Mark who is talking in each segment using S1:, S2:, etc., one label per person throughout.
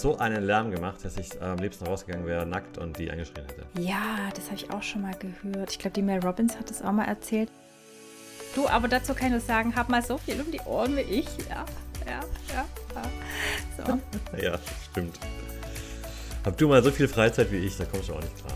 S1: so einen Lärm gemacht, dass ich am liebsten rausgegangen wäre, nackt und die angeschrien hätte.
S2: Ja, das habe ich auch schon mal gehört. Ich glaube, die Mel Robbins hat das auch mal erzählt. Du, aber dazu kann ich nur sagen, hab mal so viel um die Ohren wie ich. Ja, ja, ja. ja.
S1: So. ja, stimmt. Hab du mal so viel Freizeit wie ich, da kommst du auch nicht klar.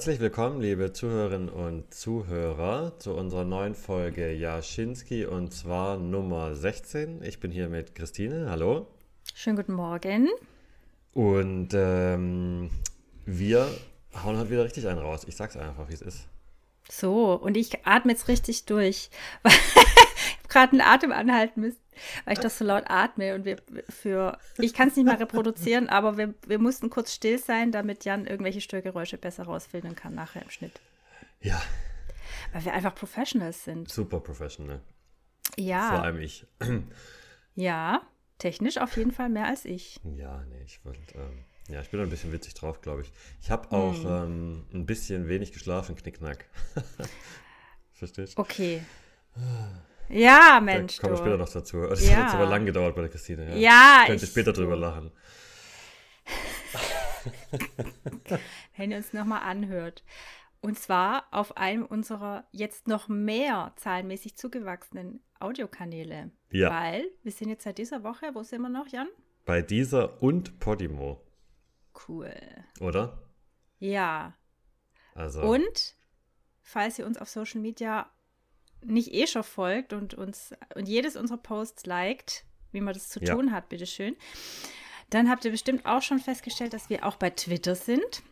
S1: Herzlich willkommen, liebe Zuhörerinnen und Zuhörer, zu unserer neuen Folge Jaschinski und zwar Nummer 16. Ich bin hier mit Christine. Hallo.
S2: Schönen guten Morgen.
S1: Und ähm, wir hauen heute wieder richtig einen raus. Ich sag's einfach, wie es ist.
S2: So, und ich atme jetzt richtig durch. gerade einen Atem anhalten müssen weil ich das so laut atme und wir für, ich kann es nicht mal reproduzieren, aber wir, wir mussten kurz still sein, damit Jan irgendwelche Störgeräusche besser rausfiltern kann nachher im Schnitt.
S1: Ja.
S2: Weil wir einfach Professionals sind.
S1: Super professional.
S2: Ja.
S1: Vor allem ich.
S2: Ja, technisch auf jeden Fall mehr als ich.
S1: Ja, nee, ich wollte, ähm, ja, ich bin ein bisschen witzig drauf, glaube ich. Ich habe auch hm. ähm, ein bisschen wenig geschlafen, Knickknack. Verstehst
S2: du? Okay. Ja, Mensch.
S1: Da kommen wir später noch dazu. Das
S2: ja.
S1: hat jetzt aber lang gedauert bei der Christine.
S2: Ja, ja
S1: ich könnte ich, später drüber lachen.
S2: Wenn ihr uns nochmal anhört. Und zwar auf einem unserer jetzt noch mehr zahlenmäßig zugewachsenen Audiokanäle.
S1: Ja.
S2: Weil wir sind jetzt seit dieser Woche, wo sind wir noch, Jan?
S1: Bei dieser und Podimo.
S2: Cool.
S1: Oder?
S2: Ja.
S1: Also.
S2: Und falls ihr uns auf Social Media nicht eh schon folgt und uns und jedes unserer Posts liked, wie man das zu ja. tun hat, bitteschön, dann habt ihr bestimmt auch schon festgestellt, dass wir auch bei Twitter sind.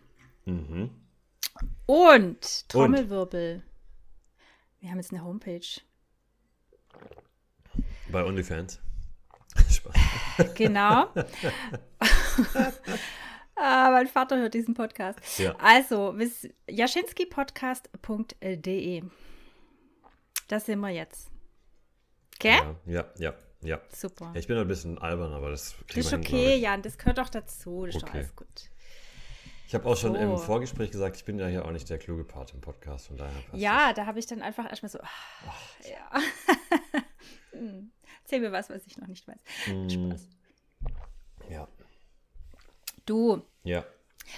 S1: Mhm.
S2: Und Trommelwirbel. Und? Wir haben jetzt eine Homepage.
S1: Bei OnlyFans.
S2: Spaß. Genau. ah, mein Vater hört diesen Podcast.
S1: Ja.
S2: Also, jaschinskipodcast.de. Das sind wir jetzt. Gell?
S1: Ja, ja, ja. ja.
S2: Super.
S1: Ja, ich bin ein bisschen albern, aber das
S2: Das ist okay, hin, Jan, das gehört doch dazu. Das ist okay. doch alles gut.
S1: Ich habe auch schon so. im Vorgespräch gesagt, ich bin ja hier auch nicht der kluge Part im Podcast, von daher
S2: Ja, da habe ich dann einfach erstmal so, ach, ja. Hm. Erzähl mir was, was ich noch nicht weiß. Mm. Spaß.
S1: Ja.
S2: Du.
S1: Ja.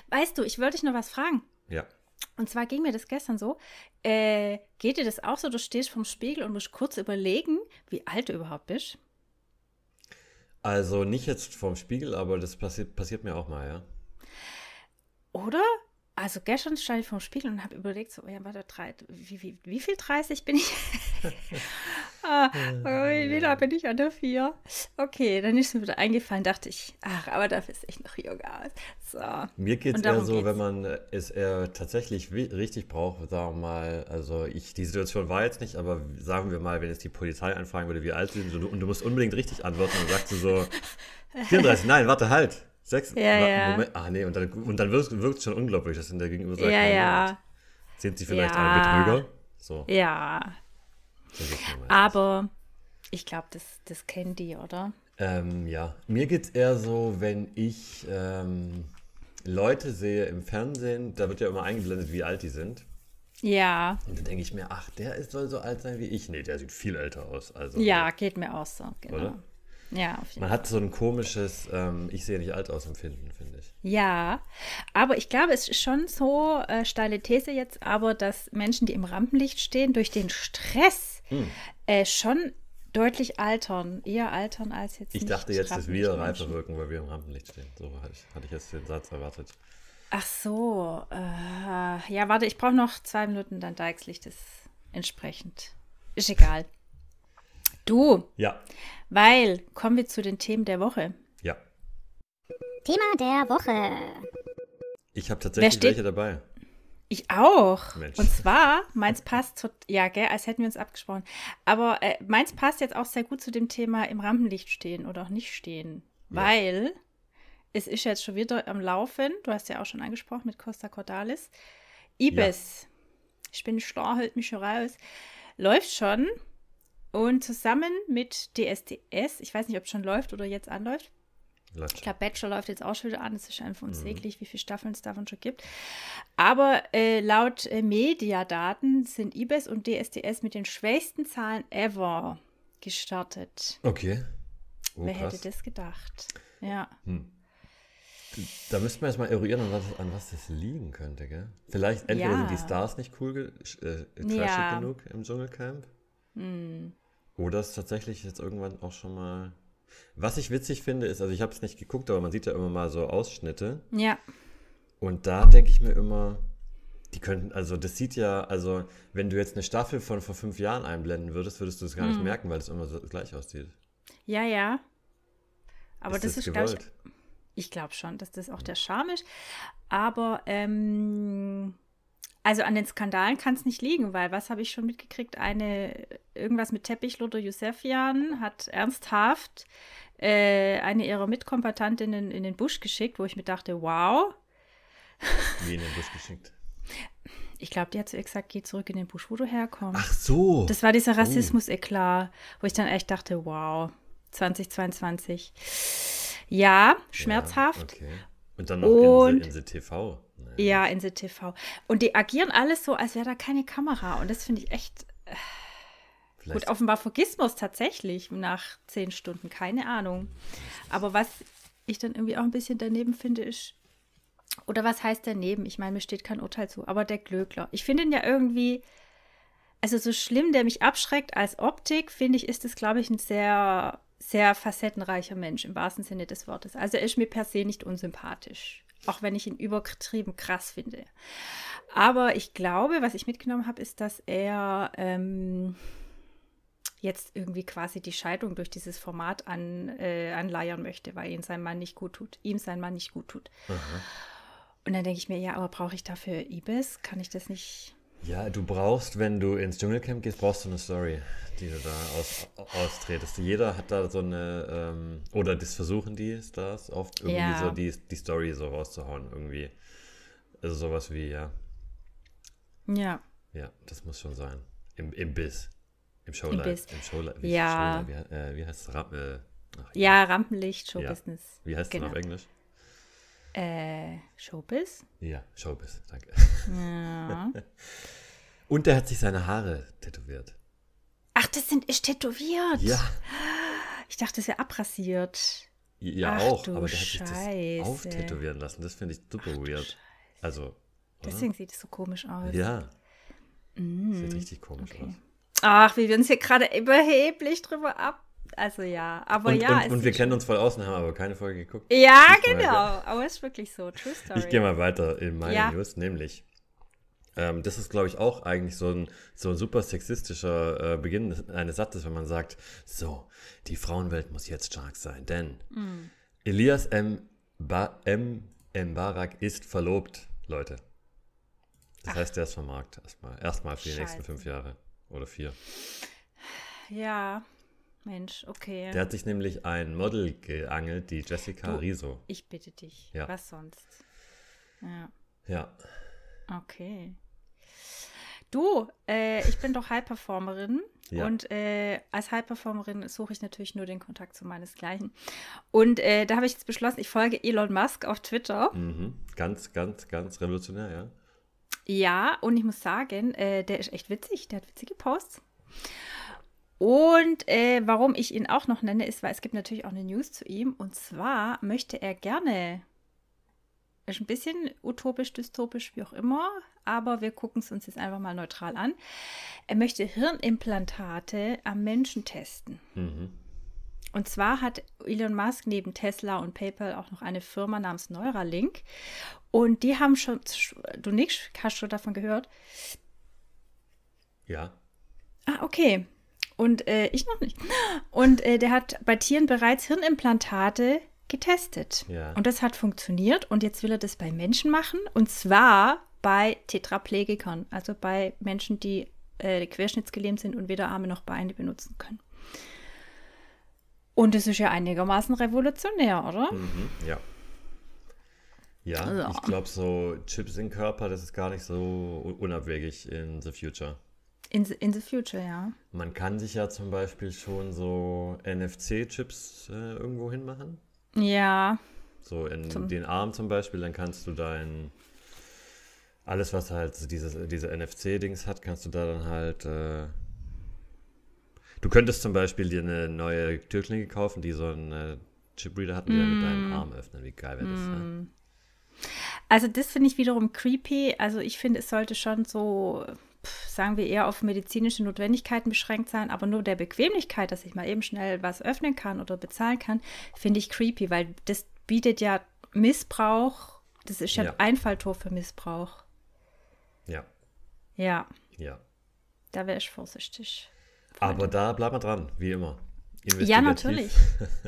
S2: Weißt du, ich wollte dich noch was fragen.
S1: Ja.
S2: Und zwar ging mir das gestern so. Äh, geht dir das auch so? Du stehst vorm Spiegel und musst kurz überlegen, wie alt du überhaupt bist?
S1: Also nicht jetzt vorm Spiegel, aber das passiert, passiert mir auch mal, ja.
S2: Oder? Also gestern stand ich vor dem Spiegel und habe überlegt, so, ja, warte, drei, wie, wie, wie viel 30 bin ich? ah, wie da bin ich an der 4? Okay, dann ist mir wieder eingefallen, dachte ich, ach, aber dafür ist echt noch aus. So.
S1: Mir geht es eher so, geht's. wenn man es eher tatsächlich richtig braucht, sagen wir mal, also ich, die Situation war jetzt nicht, aber sagen wir mal, wenn jetzt die Polizei anfragen würde, wie alt sind und du, und du musst unbedingt richtig antworten, dann sagst du so, 34, nein, warte, halt. Sechs?
S2: Ja, ja.
S1: Moment, ah, nee, und dann, und dann wirkt es schon unglaublich, dass in der Gegenüber sagt,
S2: ja, ja.
S1: Sind sie vielleicht ja. ein Betrüger? So.
S2: Ja. Aber ich glaube, das, das kennen die, oder?
S1: Ähm, ja. Mir geht es eher so, wenn ich ähm, Leute sehe im Fernsehen, da wird ja immer eingeblendet, wie alt die sind.
S2: Ja.
S1: Und dann denke ich mir, ach, der ist, soll so alt sein wie ich. Nee, der sieht viel älter aus. Also,
S2: ja, geht mir auch so, genau.
S1: Oder?
S2: Ja, auf jeden
S1: Man hat so ein komisches, ähm, ich sehe nicht alt aus empfinden, finde ich.
S2: Ja, aber ich glaube, es ist schon so, äh, steile These jetzt, aber dass Menschen, die im Rampenlicht stehen, durch den Stress hm. äh, schon deutlich altern, eher altern als jetzt.
S1: Ich dachte jetzt, dass wir reifer wirken, weil wir im Rampenlicht stehen. So hatte ich, hatte ich jetzt den Satz erwartet.
S2: Ach so, äh, ja, warte, ich brauche noch zwei Minuten, dann Dijkslicht ist entsprechend. Ist egal. Du.
S1: Ja.
S2: Weil, kommen wir zu den Themen der Woche.
S1: Ja.
S3: Thema der Woche.
S1: Ich habe tatsächlich welche dabei.
S2: Ich auch.
S1: Mensch.
S2: Und zwar, meins passt zu, ja, gell, als hätten wir uns abgesprochen. Aber äh, meins passt jetzt auch sehr gut zu dem Thema im Rampenlicht stehen oder auch nicht stehen. Ja. Weil es ist jetzt schon wieder am Laufen. Du hast ja auch schon angesprochen mit Costa Cordalis. Ibis. Ja. Ich bin starr, hält mich schon raus. Läuft schon Und zusammen mit DSDS, ich weiß nicht, ob es schon läuft oder jetzt anläuft.
S1: Läuft
S2: Ich glaube, Bachelor läuft jetzt auch schon wieder an. Es ist einfach unsäglich, wie viele Staffeln es davon schon gibt. Aber äh, laut äh, Mediadaten sind IBES und DSDS mit den schwächsten Zahlen ever gestartet.
S1: Okay. Oh,
S2: Wer
S1: krass.
S2: hätte das gedacht? Ja.
S1: Da müssten wir jetzt mal eruieren, an was, an was das liegen könnte, gell? Vielleicht entweder
S2: Ja.
S1: sind die Stars nicht cool, äh,
S2: Ja. Hm.
S1: genug im Dschungelcamp. Oder es tatsächlich jetzt irgendwann auch schon mal. Was ich witzig finde, ist, also ich habe es nicht geguckt, aber man sieht ja immer mal so Ausschnitte.
S2: Ja.
S1: Und da denke ich mir immer, die könnten, also das sieht ja, also wenn du jetzt eine Staffel von vor fünf Jahren einblenden würdest, würdest du es gar
S2: Hm.
S1: nicht merken, weil es immer so gleich aussieht.
S2: Ja, ja. Aber das, ist, glaube ich,
S1: gewollt?
S2: ich glaube schon, dass das auch der Charme ist. Aber ähm, also an den Skandalen kann es nicht liegen, weil was habe ich schon mitgekriegt? Eine irgendwas mit Teppichluder Josefian hat ernsthaft äh, eine ihrer Mitkompatentinnen in den Busch geschickt, wo ich mir dachte, wow.
S1: Wie in den Busch geschickt.
S2: Ich glaube, die hat ihr gesagt, geh zurück in den Busch, wo du herkommst.
S1: Ach so.
S2: Das war dieser Rassismus-Eklat, wo ich dann echt dachte, wow, 2022. Ja, schmerzhaft.
S1: Ja, okay. Und dann noch
S2: Und-
S1: Inse, Inse TV.
S2: Ja, in TV. Und die agieren alles so, als wäre da keine Kamera. Und das finde ich echt
S1: Vielleicht
S2: gut. Offenbar vergisst man es tatsächlich nach zehn Stunden. Keine Ahnung. Aber was ich dann irgendwie auch ein bisschen daneben finde, ist. Oder was heißt daneben? Ich meine, mir steht kein Urteil zu. Aber der Glöckler. Ich finde ihn ja irgendwie. Also so schlimm, der mich abschreckt als Optik, finde ich, ist es, glaube ich, ein sehr, sehr facettenreicher Mensch im wahrsten Sinne des Wortes. Also er ist mir per se nicht unsympathisch. Auch wenn ich ihn übertrieben krass finde. Aber ich glaube, was ich mitgenommen habe, ist, dass er ähm, jetzt irgendwie quasi die Scheidung durch dieses Format an, äh, anleiern möchte, weil ihn sein Mann nicht gut tut. Ihm sein Mann nicht gut tut. Und dann denke ich mir, ja, aber brauche ich dafür Ibis? Kann ich das nicht?
S1: Ja, du brauchst, wenn du ins Dschungelcamp gehst, brauchst du eine Story, die du da aus, austretest. Jeder hat da so eine, ähm, oder das versuchen die Stars oft irgendwie
S2: Ja.
S1: so die, die Story so rauszuhauen irgendwie. Also sowas wie, ja,
S2: Ja.
S1: ja, das muss schon sein. Im, im Biss. Im Showlife.
S2: Biss.
S1: Im Showlife.
S2: Ja.
S1: Showlife, wie, äh, wie heißt es? Ram, äh, ach,
S2: Ja, Rampenlicht,
S1: Ja.
S2: Showbusiness.
S1: Wie heißt es
S2: genau.
S1: auf Englisch?
S2: Äh, Showbiz?
S1: Ja, Showbiz, danke.
S2: Ja.
S1: Und der hat sich seine Haare tätowiert.
S2: Ach, das sind, ist tätowiert.
S1: Ja,
S2: Ich dachte, das wäre abrassiert.
S1: ja
S2: Ach
S1: auch, aber der hat sich das
S2: Scheiße.
S1: auftätowieren lassen. Das finde ich super weird. Also, oder?
S2: Deswegen sieht es so komisch aus.
S1: Ja. Sieht richtig komisch
S2: okay.
S1: aus.
S2: Ach, wie wir uns hier gerade überheblich drüber ab. Also ja, aber
S1: Und,
S2: ja.
S1: und, und wir kennen uns voll aus und haben aber keine Folge geguckt.
S2: Ja,
S1: mal,
S2: genau.
S1: ja.
S2: Aber es ist wirklich so. True Story.
S1: Ich gehe mal weiter in meine
S2: Ja.
S1: News, nämlich. Ähm, das ist, glaube ich, auch eigentlich so ein, so ein super sexistischer äh, Beginn eines Satzes, wenn man sagt, so, die Frauenwelt muss jetzt stark sein, denn
S2: Mm.
S1: Elias M. Ba M. Mbarak ist verlobt, Leute. Das heißt, der ist vom Markt erstmal. Erstmal für die nächsten fünf Jahre oder vier.
S2: Ja, Mensch, okay.
S1: Der hat sich nämlich ein Model geangelt, die Jessica
S2: Du-
S1: Riso.
S2: ich bitte dich.
S1: Ja.
S2: Was sonst? Ja,
S1: Ja.
S2: okay. Du, äh, ich bin doch High-Performerin
S1: Ja.
S2: und äh, als High-Performerin suche ich natürlich nur den Kontakt zu meinesgleichen. Und äh, da habe ich jetzt beschlossen, ich folge Elon Musk auf Twitter.
S1: Mhm. Ganz, ganz, ganz revolutionär, ja.
S2: Ja, und ich muss sagen, äh, der ist echt witzig. Der hat witzige Posts. Und äh, warum ich ihn auch noch nenne, ist, weil es gibt natürlich auch eine News zu ihm. Und zwar möchte er gerne, ist ein bisschen utopisch, dystopisch, wie auch immer, aber wir gucken es uns jetzt einfach mal neutral an. Er möchte Hirnimplantate am Menschen testen.
S1: Mhm.
S2: Und zwar hat Elon Musk neben Tesla und PayPal auch noch eine Firma namens Neuralink. Und die haben schon, du nix, hast schon davon gehört?
S1: Ja.
S2: Ah, okay. Und äh, ich noch nicht. Und äh, der hat bei Tieren bereits Hirnimplantate getestet.
S1: Ja.
S2: Und das hat funktioniert. Und jetzt will er das bei Menschen machen. Und zwar bei Tetraplegikern, also bei Menschen, die äh, querschnittsgelähmt sind und weder Arme noch Beine benutzen können. Und es ist ja einigermaßen revolutionär, oder?
S1: Mhm. Ja. Ja,
S2: Ja.
S1: ich glaube, so Chips im Körper, das ist gar nicht so un- unabwegig in the future.
S2: In the, in the future, ja.
S1: Man kann sich ja zum Beispiel schon so NFC-Chips äh, irgendwo hinmachen.
S2: Ja.
S1: So in zum den Arm zum Beispiel, dann kannst du dein alles, was halt dieses, diese NFC-Dings hat, kannst du da dann halt. Äh, du könntest zum Beispiel dir eine neue Türklinge kaufen, die so einen äh, Chip-Reader hat und die mm. dann mit deinem Arm öffnen. Wie geil wäre das? Mm. Ja?
S2: Also, das finde ich wiederum creepy. Also, ich finde, es sollte schon so sagen wir, eher auf medizinische Notwendigkeiten beschränkt sein, aber nur der Bequemlichkeit, dass ich mal eben schnell was öffnen kann oder bezahlen kann, finde ich creepy, weil das bietet ja Missbrauch, das ist ja, ja. Einfalltor für Missbrauch.
S1: Ja.
S2: Ja.
S1: Ja.
S2: Da wäre ich vorsichtig.
S1: Aber da bleibt man dran, wie immer.
S2: Ja, natürlich.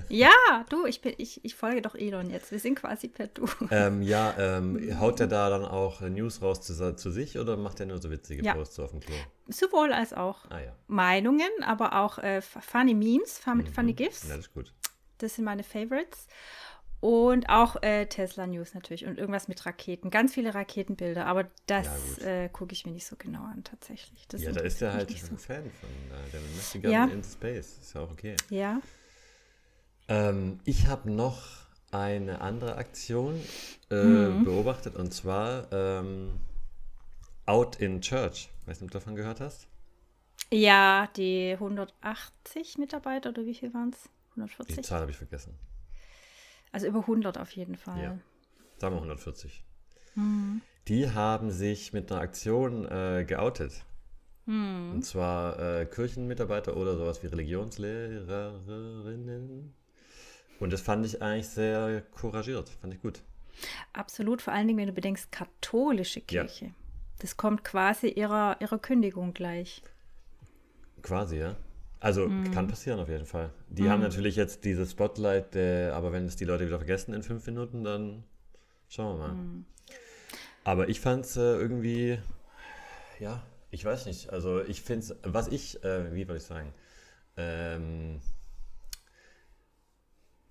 S2: ja, du, ich, bin, ich, ich folge doch Elon jetzt. Wir sind quasi per Du.
S1: Ähm, ja, ähm, haut der da dann auch News raus zu, zu sich oder macht er nur so witzige ja. Posts auf dem Klo?
S2: Sowohl als auch
S1: ah, ja.
S2: Meinungen, aber auch äh, funny Memes, funny, mhm. funny GIFs.
S1: Ja, das ist gut.
S2: Das sind meine Favorites. Und auch äh, Tesla News natürlich und irgendwas mit Raketen. Ganz viele Raketenbilder, aber das ja, äh, gucke ich mir nicht so genau an, tatsächlich. Das
S1: ja, da ist er halt ein so. Fan von. Äh, der gerne ja. in Space. Ist ja auch okay.
S2: Ja.
S1: Ähm, ich habe noch eine andere Aktion äh, mhm. beobachtet und zwar ähm, Out in Church. Weißt du, ob du davon gehört hast?
S2: Ja, die 180 Mitarbeiter oder wie viel waren es? 140?
S1: Die Zahl habe ich vergessen.
S2: Also über 100 auf jeden Fall.
S1: Ja, sagen wir 140.
S2: Mhm.
S1: Die haben sich mit einer Aktion äh, geoutet.
S2: Mhm.
S1: Und zwar äh, Kirchenmitarbeiter oder sowas wie Religionslehrerinnen. Und das fand ich eigentlich sehr couragiert, fand ich gut.
S2: Absolut, vor allen Dingen, wenn du bedenkst, katholische Kirche. Ja. Das kommt quasi ihrer, ihrer Kündigung gleich.
S1: Quasi, ja. Also mm. kann passieren auf jeden Fall. Die mm. haben natürlich jetzt dieses Spotlight, äh, aber wenn es die Leute wieder vergessen in fünf Minuten, dann schauen wir mal. Mm. Aber ich fand es äh, irgendwie, ja, ich weiß nicht. Also ich finde es, was ich, äh, wie soll ich sagen, ähm,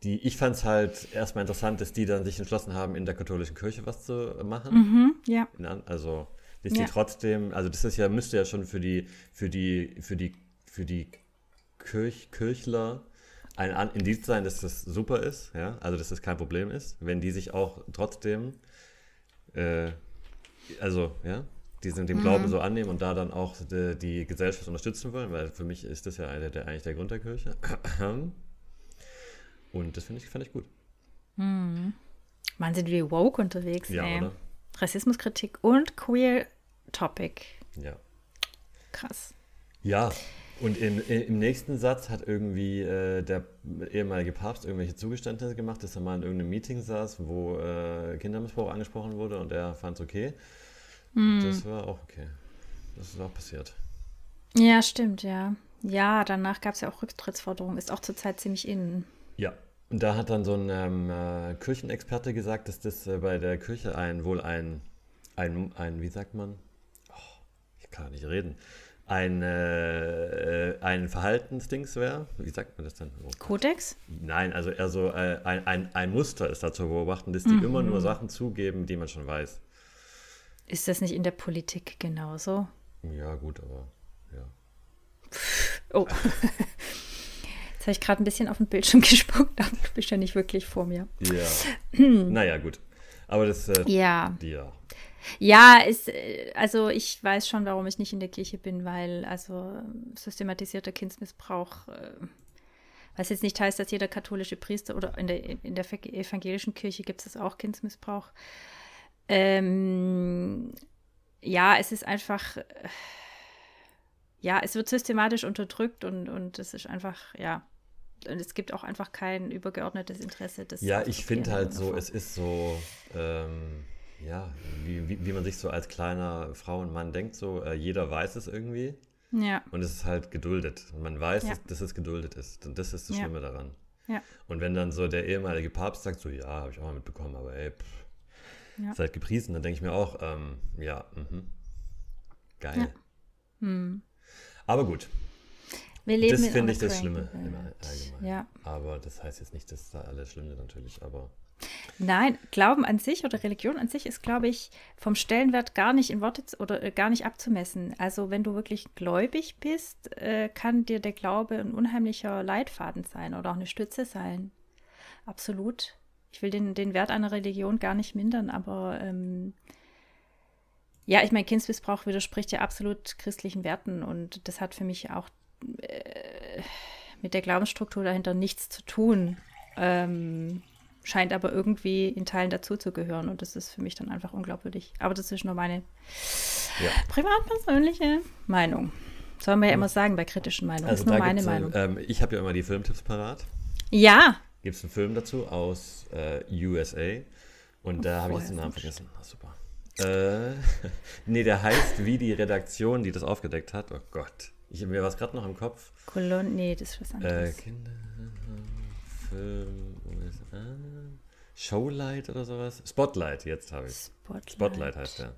S1: die, ich fand es halt erstmal interessant, dass die dann sich entschlossen haben, in der katholischen Kirche was zu machen.
S2: Mhm, ja.
S1: Also, dass ja. die trotzdem, also das ist ja, müsste ja schon für die, für die, für die, für die Kirch, Kirchler ein Indiz sein, dass das super ist, ja, also dass das kein Problem ist, wenn die sich auch trotzdem, äh, also, ja, die sind dem mhm. Glauben so annehmen und da dann auch die, die, Gesellschaft unterstützen wollen, weil für mich ist das ja der, der, eigentlich der Grund der Kirche. Und das finde ich, fand ich gut.
S2: Mhm. Man sind wir woke unterwegs,
S1: ja, ey. Oder?
S2: Rassismuskritik und Queer Topic.
S1: Ja.
S2: Krass.
S1: Ja, und in, in, im nächsten Satz hat irgendwie äh, der ehemalige Papst irgendwelche Zugeständnisse gemacht, dass er mal in irgendeinem Meeting saß, wo äh, Kindermissbrauch angesprochen wurde und er fand es okay. Mm. Das war auch okay. Das ist auch passiert.
S2: Ja, stimmt, ja. Ja, danach gab es ja auch Rücktrittsforderungen. Ist auch zurzeit ziemlich innen.
S1: Ja. Und da hat dann so ein ähm, äh, Kirchenexperte gesagt, dass das äh, bei der Kirche ein wohl ein, ein, ein wie sagt man? Oh, ich kann nicht reden ein, äh, ein Verhaltensdings wäre. Wie sagt man das denn?
S2: Oh, Kodex?
S1: Nein, also eher so äh, ein, ein, ein Muster ist da zu beobachten, dass die mhm. immer nur Sachen zugeben, die man schon weiß.
S2: Ist das nicht in der Politik genauso?
S1: Ja, gut, aber ja.
S2: Oh. Jetzt habe ich gerade ein bisschen auf den Bildschirm gespuckt, aber du bist ja nicht wirklich vor mir.
S1: Ja. naja, gut. Aber das. Äh,
S2: ja.
S1: Ja.
S2: Ja, ist, äh, also ich weiß schon, warum ich nicht in der Kirche bin, weil also systematisierter Kindsmissbrauch, äh, was jetzt nicht heißt, dass jeder katholische Priester oder in der, in der evangelischen Kirche gibt es auch Kindsmissbrauch. Ähm, ja, es ist einfach, ja, es wird systematisch unterdrückt und, und es ist einfach, ja, und es gibt auch einfach kein übergeordnetes Interesse. Das
S1: ja, ich finde halt so, es ist so, ähm, ja, wie, wie, wie, man sich so als kleiner Frau und Mann denkt, so äh, jeder weiß es irgendwie.
S2: Ja.
S1: Und es ist halt geduldet. Und man weiß, ja. dass, dass, es geduldet ist. Und das ist das Schlimme ja. daran.
S2: Ja.
S1: Und wenn dann so der ehemalige Papst sagt, so ja, habe ich auch mal mitbekommen, aber ey, pff, ja. seid gepriesen, dann denke ich mir auch, ähm, ja, mh, geil.
S2: Hm.
S1: Aber gut.
S2: Wir leben
S1: das finde ich das Schlimme
S2: im
S1: Allgemeinen.
S2: Ja.
S1: Aber das heißt jetzt nicht, dass da alles schlimm ist natürlich, aber
S2: Nein, Glauben an sich oder Religion an sich ist, glaube ich, vom Stellenwert gar nicht in Worte oder äh, gar nicht abzumessen. Also wenn du wirklich gläubig bist, äh, kann dir der Glaube ein unheimlicher Leitfaden sein oder auch eine Stütze sein. Absolut. Ich will den, den Wert einer Religion gar nicht mindern, aber ähm, ja, ich meine, Kindsmissbrauch widerspricht ja absolut christlichen Werten und das hat für mich auch äh, mit der Glaubensstruktur dahinter nichts zu tun. Ähm, scheint aber irgendwie in Teilen dazuzugehören und das ist für mich dann einfach unglaubwürdig. Aber das ist nur meine ja. privat-persönliche Meinung. Soll man ja immer sagen bei kritischen Meinungen. Also das ist nur meine Meinung.
S1: Ähm, ich habe ja immer die Filmtipps parat.
S2: Ja.
S1: Gibt es einen Film dazu aus äh, USA und oh, da habe ich jetzt den Namen vergessen. Ah, super. Äh, nee, der heißt wie die Redaktion, die das aufgedeckt hat. Oh Gott. Ich, mir war es gerade noch im Kopf.
S2: Kolon, nee, das ist was anderes.
S1: Äh, Kinder, Film, USA. Showlight oder sowas? Spotlight, jetzt habe ich. Spotlight. Spotlight heißt der.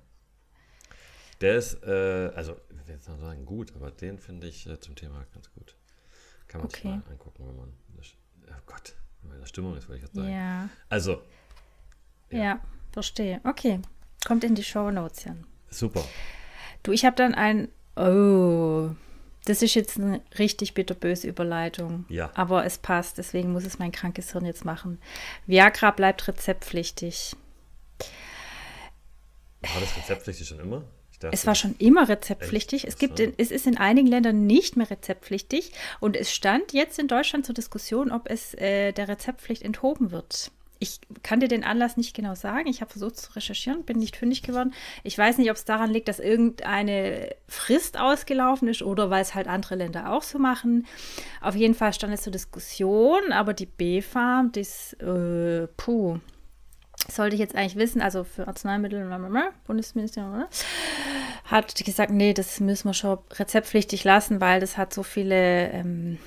S1: Der ist, äh, also, ich will jetzt mal sagen, gut, aber den finde ich äh, zum Thema ganz gut. Kann man okay. sich mal angucken, wenn man, oh Gott, wenn man in der Stimmung ist, würde ich jetzt sagen.
S2: Ja.
S1: Also.
S2: Ja. ja, verstehe. Okay. Kommt in die Show Notes, Jan.
S1: Super.
S2: Du, ich habe dann ein, oh, das ist jetzt eine richtig bitterböse Überleitung.
S1: Ja.
S2: Aber es passt, deswegen muss es mein krankes Hirn jetzt machen. Viagra bleibt rezeptpflichtig.
S1: War das rezeptpflichtig schon immer?
S2: es war schon immer rezeptpflichtig. Es, gibt in, es ist in einigen Ländern nicht mehr rezeptpflichtig. Und es stand jetzt in Deutschland zur Diskussion, ob es äh, der Rezeptpflicht enthoben wird. Ich kann dir den Anlass nicht genau sagen. Ich habe versucht zu recherchieren, bin nicht fündig geworden. Ich weiß nicht, ob es daran liegt, dass irgendeine Frist ausgelaufen ist oder weil es halt andere Länder auch so machen. Auf jeden Fall stand es zur Diskussion, aber die BfArM, das, äh, puh, sollte ich jetzt eigentlich wissen, also für Arzneimittel, Bundesministerium, hat gesagt, nee, das müssen wir schon rezeptpflichtig lassen, weil das hat so viele ähm,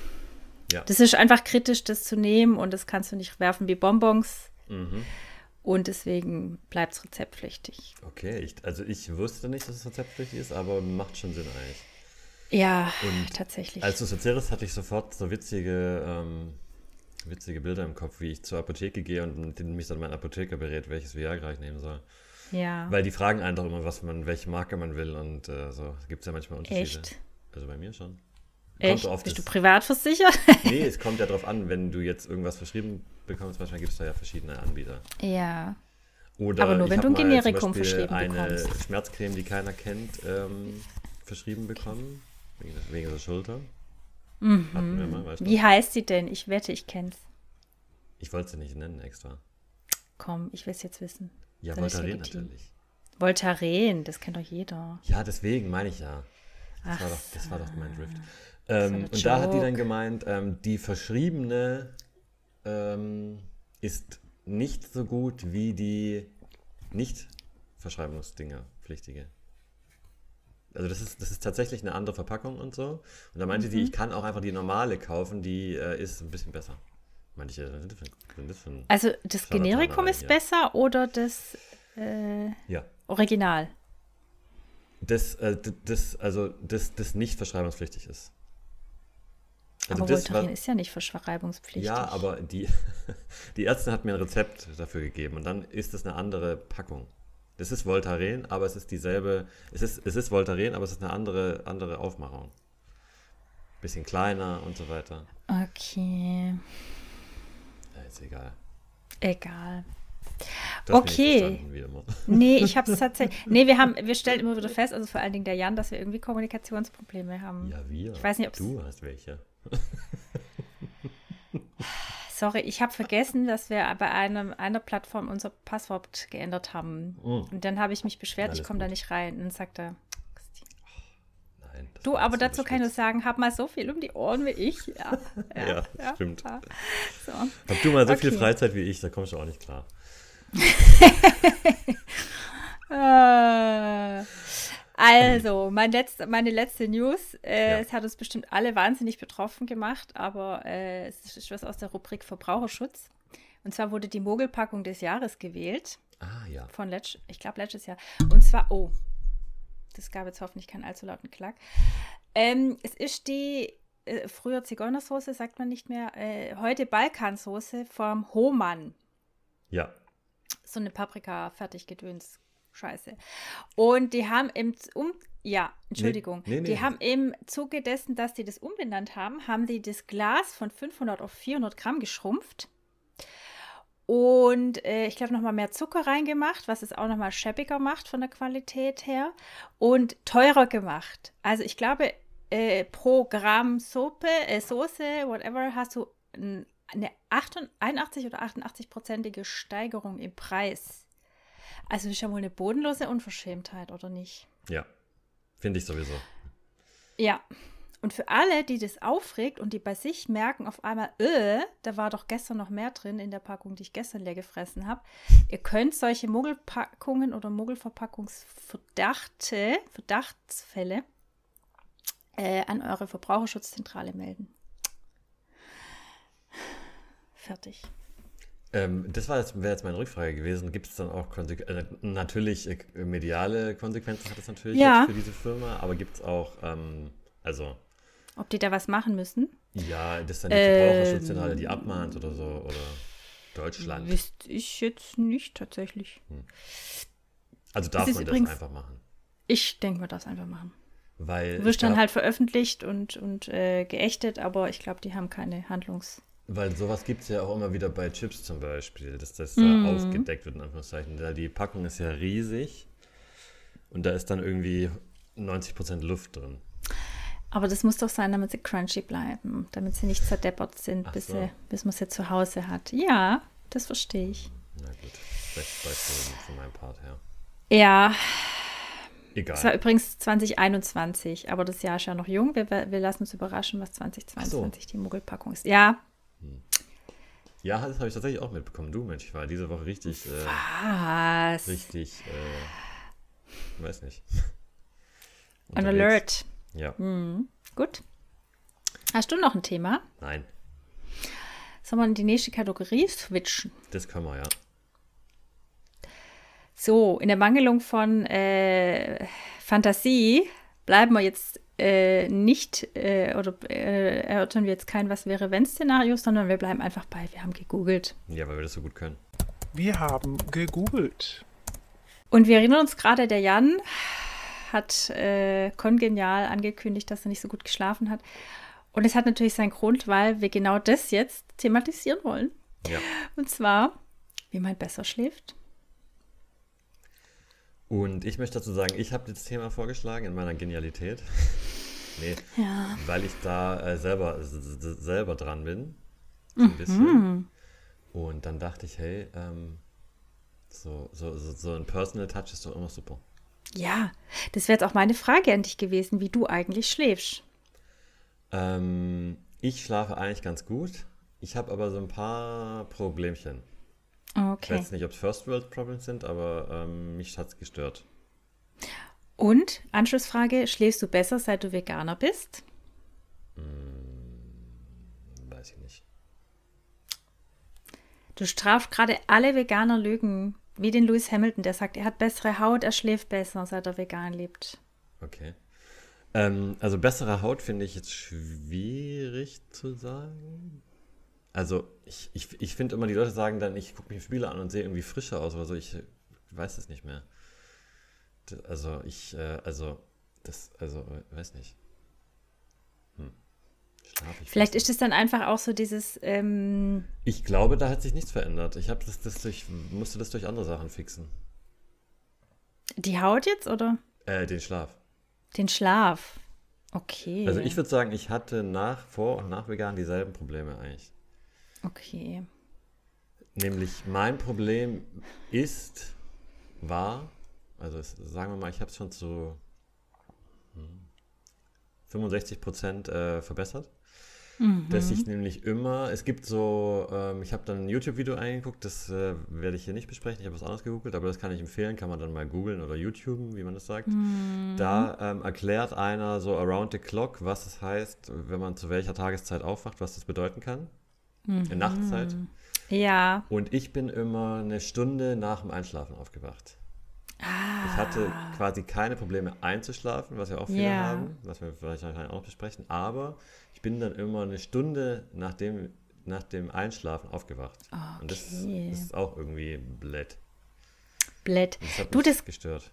S2: ja. Das ist einfach kritisch, das zu nehmen und das kannst du nicht werfen wie Bonbons. Mhm. Und deswegen bleibt es rezeptpflichtig.
S1: Okay, ich, also ich wusste nicht, dass es rezeptpflichtig ist, aber macht schon Sinn eigentlich.
S2: Ja, und tatsächlich.
S1: Als du es erzählt hast, hatte ich sofort so witzige, ähm, witzige Bilder im Kopf, wie ich zur Apotheke gehe und mich dann mein Apotheker berät, welches Viagra ich nehmen soll.
S2: Ja.
S1: Weil die fragen einfach immer, was man, welche Marke man will und äh, so gibt es ja manchmal Unterschiede.
S2: Echt?
S1: Also bei mir schon.
S2: Echt? Bist das, du privat versichert?
S1: nee, es kommt ja darauf an, wenn du jetzt irgendwas verschrieben bekommst, manchmal gibt es da ja verschiedene Anbieter.
S2: Ja.
S1: Oder
S2: Aber nur wenn du ein Generikum verschrieben
S1: eine
S2: bekommst.
S1: eine Schmerzcreme, die keiner kennt, ähm, verschrieben bekommen, wegen, wegen der Schulter.
S2: Mhm. Mal, weißt du? Wie heißt sie denn? Ich wette, ich kenn's.
S1: Ich wollte sie nicht nennen extra.
S2: Komm, ich will es jetzt wissen.
S1: Ja, Voltaren natürlich.
S2: Voltaren, das kennt doch jeder.
S1: Ja, deswegen meine ich ja. Das, Ach war, doch, das war doch mein Drift. Ähm, und da hat die dann gemeint, ähm, die verschriebene ähm, ist nicht so gut wie die nicht Verschreibungsdinger pflichtige. Also das ist, das ist tatsächlich eine andere Verpackung und so. Und da meinte mhm. die, ich kann auch einfach die normale kaufen, die äh, ist ein bisschen besser. Meinte ich,
S2: ist das für ein Also das Generikum ist ja. besser oder das äh,
S1: ja.
S2: Original?
S1: Das, äh, das, also das, das nicht verschreibungspflichtig ist.
S2: Also aber Voltaren ist ja nicht verschreibungspflichtig.
S1: Ja, aber die, die Ärztin hat mir ein Rezept dafür gegeben und dann ist es eine andere Packung. Das ist Voltaren, aber es ist dieselbe, es ist, es ist Voltaren, aber es ist eine andere, andere Aufmachung. Bisschen kleiner und so weiter.
S2: Okay.
S1: Ja, ist egal.
S2: Egal. okay. Nee, ich habe es tatsächlich. Nee, wir haben, wir stellen immer wieder fest, also vor allen Dingen der Jan, dass wir irgendwie Kommunikationsprobleme haben.
S1: Ja, wir.
S2: Ich weiß nicht, ob
S1: Du hast welche.
S2: Sorry, ich habe vergessen, dass wir bei einem, einer Plattform unser Passwort geändert haben. Mm. Und dann habe ich mich beschwert, Alles ich komme da nicht rein. Und dann sagt er, Nein, du, aber dazu kann ich nur sagen, hab mal so viel um die Ohren wie ich. Ja,
S1: ja, ja, ja stimmt. Ja. So. Hab du mal so okay. viel Freizeit wie ich, da kommst du auch nicht klar.
S2: äh, also, mein letzte, meine letzte News. Äh, ja. Es hat uns bestimmt alle wahnsinnig betroffen gemacht, aber äh, es ist was aus der Rubrik Verbraucherschutz. Und zwar wurde die Mogelpackung des Jahres gewählt.
S1: Ah, ja.
S2: Von letzt, ich glaube letztes Jahr. Und zwar, oh, das gab jetzt hoffentlich keinen allzu lauten Klack. Ähm, es ist die, äh, früher Zigeunersoße, sagt man nicht mehr, äh, heute Balkansoße vom Hohmann.
S1: Ja.
S2: So eine Paprika-Fertiggedöns. Scheiße. Und die haben im um ja, Entschuldigung.
S1: Nee, nee,
S2: die
S1: nee.
S2: haben im Zuge dessen, dass die das umbenannt haben, haben die das Glas von 500 auf 400 Gramm geschrumpft. Und äh, ich glaube, nochmal mehr Zucker reingemacht, was es auch nochmal schäbiger macht von der Qualität her. Und teurer gemacht. Also ich glaube, äh, pro Gramm Suppe, äh, Soße, whatever, hast du eine 88 81 oder 88-prozentige Steigerung im Preis. Also das ist ja wohl eine bodenlose Unverschämtheit, oder nicht?
S1: Ja. Finde ich sowieso.
S2: Ja. Und für alle, die das aufregt und die bei sich merken auf einmal, äh, da war doch gestern noch mehr drin in der Packung, die ich gestern leer gefressen habe, ihr könnt solche Muggelpackungen oder Muggelverpackungsverdachte, Verdachtsfälle äh, an eure Verbraucherschutzzentrale melden. Fertig.
S1: Ähm, das war jetzt, wäre jetzt meine Rückfrage gewesen. Gibt es dann auch Konsequenzen? Äh, natürlich, äh, mediale Konsequenzen hat es natürlich
S2: Ja.
S1: jetzt für diese Firma, aber gibt es auch, ähm, also,
S2: Ob die da was machen müssen?
S1: ja, das ist dann die
S2: Ähm.
S1: Verbraucherschutzzentrale, die abmahnt oder so, oder Deutschland.
S2: Wüsste ich jetzt nicht tatsächlich.
S1: Also darf man das
S2: übrigens-
S1: einfach machen.
S2: Ich denke, man darf es einfach machen.
S1: Weil
S2: wirst dann halt veröffentlicht und, und äh, geächtet, aber ich glaube, die haben keine Handlungs...
S1: Weil sowas gibt es ja auch immer wieder bei Chips zum Beispiel, dass das
S2: Mhm.
S1: äh, aufgedeckt wird, in Anführungszeichen. Da die Packung ist ja riesig und da ist dann irgendwie 90% Luft drin.
S2: Aber das muss doch sein, damit sie crunchy bleiben, damit sie nicht zerdeppert sind,
S1: Ach
S2: bis,
S1: so.
S2: sie, bis man sie zu Hause hat. Ja, das verstehe ich.
S1: Na gut, vielleicht weißt du von meinem Part her.
S2: Ja,
S1: Egal.
S2: es war übrigens 2021, aber das Jahr ist ja noch jung. Wir, wir lassen uns überraschen, was 2022 die Muggelpackung ist. Ja,
S1: Ja, das habe ich tatsächlich auch mitbekommen. Du, Mensch, ich war diese Woche richtig, äh,
S2: was?
S1: richtig, äh, weiß nicht.
S2: An
S1: Unterwegs.
S2: Alert.
S1: Ja,
S2: Gut. Hast du noch ein Thema?
S1: nein,
S2: Sollen wir in die nächste Kategorie switchen?
S1: das können wir, ja.
S2: So, in der Mangelung von äh, Fantasie bleiben wir jetzt äh, nicht äh, oder äh, erörtern wir jetzt kein Was wäre wenn Szenario, sondern wir bleiben einfach bei, wir haben gegoogelt.
S1: Ja, weil wir das so gut können.
S4: Wir haben gegoogelt.
S2: Und wir erinnern uns gerade, der Jan hat äh, kongenial angekündigt, dass er nicht so gut geschlafen hat. Und es hat natürlich seinen Grund, weil wir genau das jetzt thematisieren wollen.
S1: Ja.
S2: Und zwar, wie man besser schläft.
S1: Und ich möchte dazu sagen, ich habe das Thema vorgeschlagen in meiner Genialität. nee,
S2: Ja.
S1: weil ich da äh, selber, selber dran bin. So
S2: Mhm.
S1: ein bisschen. Und dann dachte ich, hey, ähm, so, so, so, so ein Personal Touch ist doch immer super.
S2: Ja, das wäre jetzt auch meine Frage an dich gewesen, wie du eigentlich schläfst.
S1: Ähm, ich schlafe eigentlich ganz gut. Ich habe aber so ein paar Problemchen. Ich
S2: Okay.
S1: weiß nicht, ob es First World Problems sind, aber ähm, mich hat es gestört.
S2: Und Anschlussfrage, schläfst du besser, seit du Veganer bist?
S1: Weiß ich nicht.
S2: Du strafst gerade alle Veganer Lügen, wie den Lewis Hamilton, der sagt, er hat bessere Haut, er schläft besser, seit er vegan lebt.
S1: Okay. Ähm, also bessere Haut finde ich jetzt schwierig zu sagen. Also ich, ich, ich finde immer, die Leute sagen dann, ich gucke mich im Spiegel an und sehe irgendwie frischer aus oder so. Ich weiß es nicht mehr. Also ich, äh, also das, also weiß nicht. Hm. Schlaf ich
S2: Vielleicht ist es dann einfach auch so dieses, ähm,
S1: Ich glaube, da hat sich nichts verändert. Ich habe das, das durch, musste das durch andere Sachen fixen.
S2: die Haut jetzt oder
S1: Äh, den Schlaf.
S2: den Schlaf? Okay.
S1: Also ich würde sagen, ich hatte nach, vor und nach vegan dieselben Probleme eigentlich.
S2: Okay.
S1: Nämlich mein Problem ist, war, also es, sagen wir mal, ich habe es schon zu hm, 65 Prozent äh, verbessert. Dass ich nämlich immer, es gibt so, ähm, ich habe dann ein YouTube-Video eingeguckt, das äh, werde ich hier nicht besprechen, ich habe was anderes gegoogelt, aber das kann ich empfehlen, kann man dann mal googeln oder YouTuben, wie man das sagt. Da ähm, erklärt einer so around the clock, was es heißt, wenn man zu welcher Tageszeit aufwacht, was das bedeuten kann. In Nachtzeit.
S2: Ja.
S1: Und ich bin immer eine Stunde nach dem Einschlafen aufgewacht. Ich hatte quasi keine Probleme einzuschlafen, was ja auch viele
S2: Ja.
S1: haben, was wir vielleicht auch noch besprechen. Aber ich bin dann immer eine Stunde, nachdem nach dem Einschlafen aufgewacht. Und das
S2: Okay.
S1: ist auch irgendwie blöd.
S2: Blöd.
S1: Das hat
S2: Du,
S1: mich
S2: das
S1: gestört.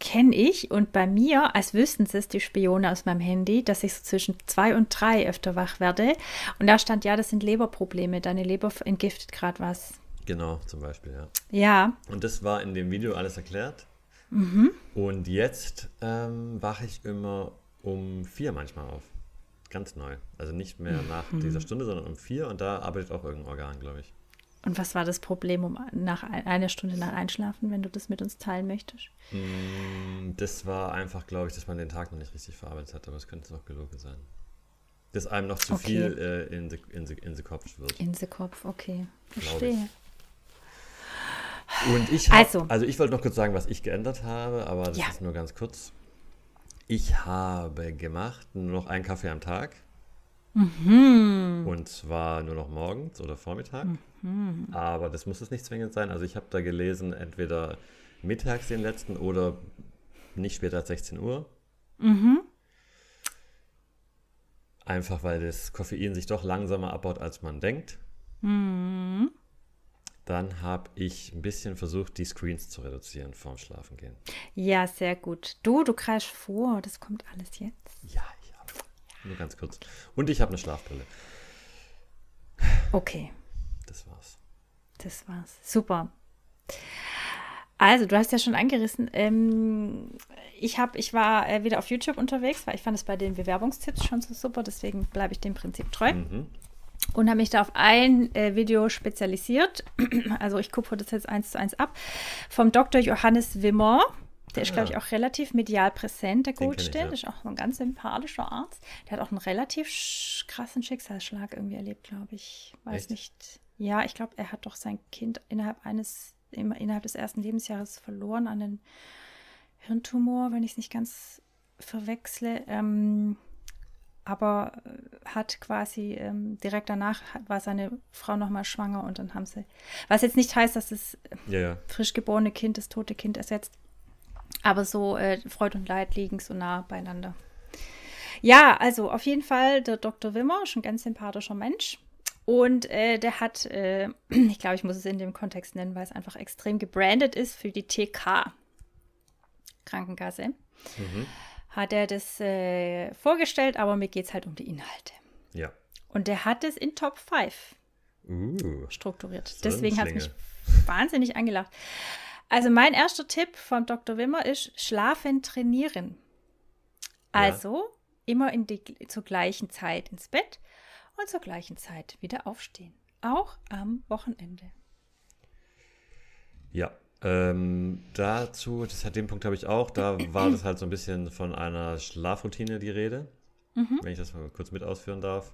S2: Kenne ich und bei mir, als wüssten sie es, die Spione aus meinem Handy, dass ich so zwischen zwei und drei öfter wach werde. Und da stand, ja, das sind Leberprobleme, deine Leber entgiftet gerade was.
S1: Genau, zum Beispiel, ja.
S2: Ja,
S1: Und das war in dem Video alles erklärt.
S2: Mhm.
S1: Und jetzt ähm, wache ich immer um vier manchmal auf. Ganz neu. Also nicht mehr nach
S2: Mhm.
S1: dieser Stunde, sondern um vier und da arbeitet auch irgendein Organ, glaube ich.
S2: Und was war das Problem um nach ein- einer Stunde nach Einschlafen, wenn du das mit uns teilen möchtest?
S1: Mm, Das war einfach, glaube ich, dass man den Tag noch nicht richtig verarbeitet hat, aber es könnte noch gelogen sein. Dass einem noch zu
S2: Okay.
S1: viel äh, in the, in the, in the Kopf wird.
S2: Insekopf, okay.
S1: Glaub ich.
S2: Verstehe.
S1: Und ich hab,
S2: Also.
S1: also, ich wollte noch kurz sagen, was ich geändert habe, aber das
S2: Ja.
S1: ist nur ganz kurz. Ich habe gemacht nur noch einen Kaffee am Tag.
S2: Mhm.
S1: Und zwar nur noch morgens oder Vormittag. Aber das muss es nicht zwingend sein. Also ich habe da gelesen, entweder mittags den letzten oder nicht später als 16 Uhr.
S2: Mhm.
S1: Einfach weil das Koffein sich doch langsamer abbaut, als man denkt.
S2: Mhm.
S1: Dann habe ich ein bisschen versucht, die Screens zu reduzieren vorm Schlafengehen.
S2: Ja, sehr gut. Du, du kreisch vor, das kommt alles jetzt.
S1: Ja. Nur ganz kurz. Und ich habe eine Schlafbrille.
S2: Okay,
S1: Das war's.
S2: das war's. Super. Also, du hast ja schon angerissen. Ähm, ich, hab, ich war äh, wieder auf YouTube unterwegs, weil ich fand es bei den Bewerbungstipps schon so super, deswegen bleibe ich dem Prinzip treu.
S1: Mhm.
S2: und habe mich da auf ein äh, Video spezialisiert. Also ich kupfer das jetzt eins zu eins ab. Vom Dr. Johannes Wimmer. Der ist,
S1: Ah.
S2: glaube ich, auch relativ medial präsent, der
S1: Den
S2: Goldstein.
S1: ja.
S2: Ist auch ein ganz sympathischer Arzt. Der hat auch einen relativ sch krassen Schicksalsschlag irgendwie erlebt, glaube ich. Weiß
S1: Echt?
S2: nicht. Ja, ich glaube, er hat doch sein Kind innerhalb eines, innerhalb des ersten Lebensjahres verloren an einen Hirntumor, wenn ich es nicht ganz verwechsle. Ähm, aber äh, hat quasi ähm, direkt danach war seine Frau nochmal schwanger und dann haben sie, was jetzt nicht heißt, dass das
S1: Ja, ja.
S2: frisch geborene Kind das tote Kind ersetzt, aber so äh, Freude und Leid liegen so nah beieinander. Ja, also auf jeden Fall der Dr. Wimmer, schon ein ganz sympathischer Mensch. Und äh, der hat, äh, ich glaube, ich muss es in dem Kontext nennen, weil es einfach extrem gebrandet ist für die TK Krankenkasse.
S1: Mhm.
S2: Hat er das äh, vorgestellt, aber mir geht es halt um die Inhalte.
S1: Ja.
S2: Und der hat es in Top 5
S1: Uh.
S2: strukturiert. Deswegen hat es mich wahnsinnig angelacht. Also mein erster Tipp vom Dr. Wimmer ist Schlafen trainieren. Also immer in die, zur gleichen Zeit ins Bett und zur gleichen Zeit wieder aufstehen. Auch am Wochenende.
S1: Ja, ähm, dazu, das hat den Punkt habe ich auch, da war das halt so ein bisschen von einer Schlafroutine die Rede, wenn ich das mal kurz mit ausführen darf.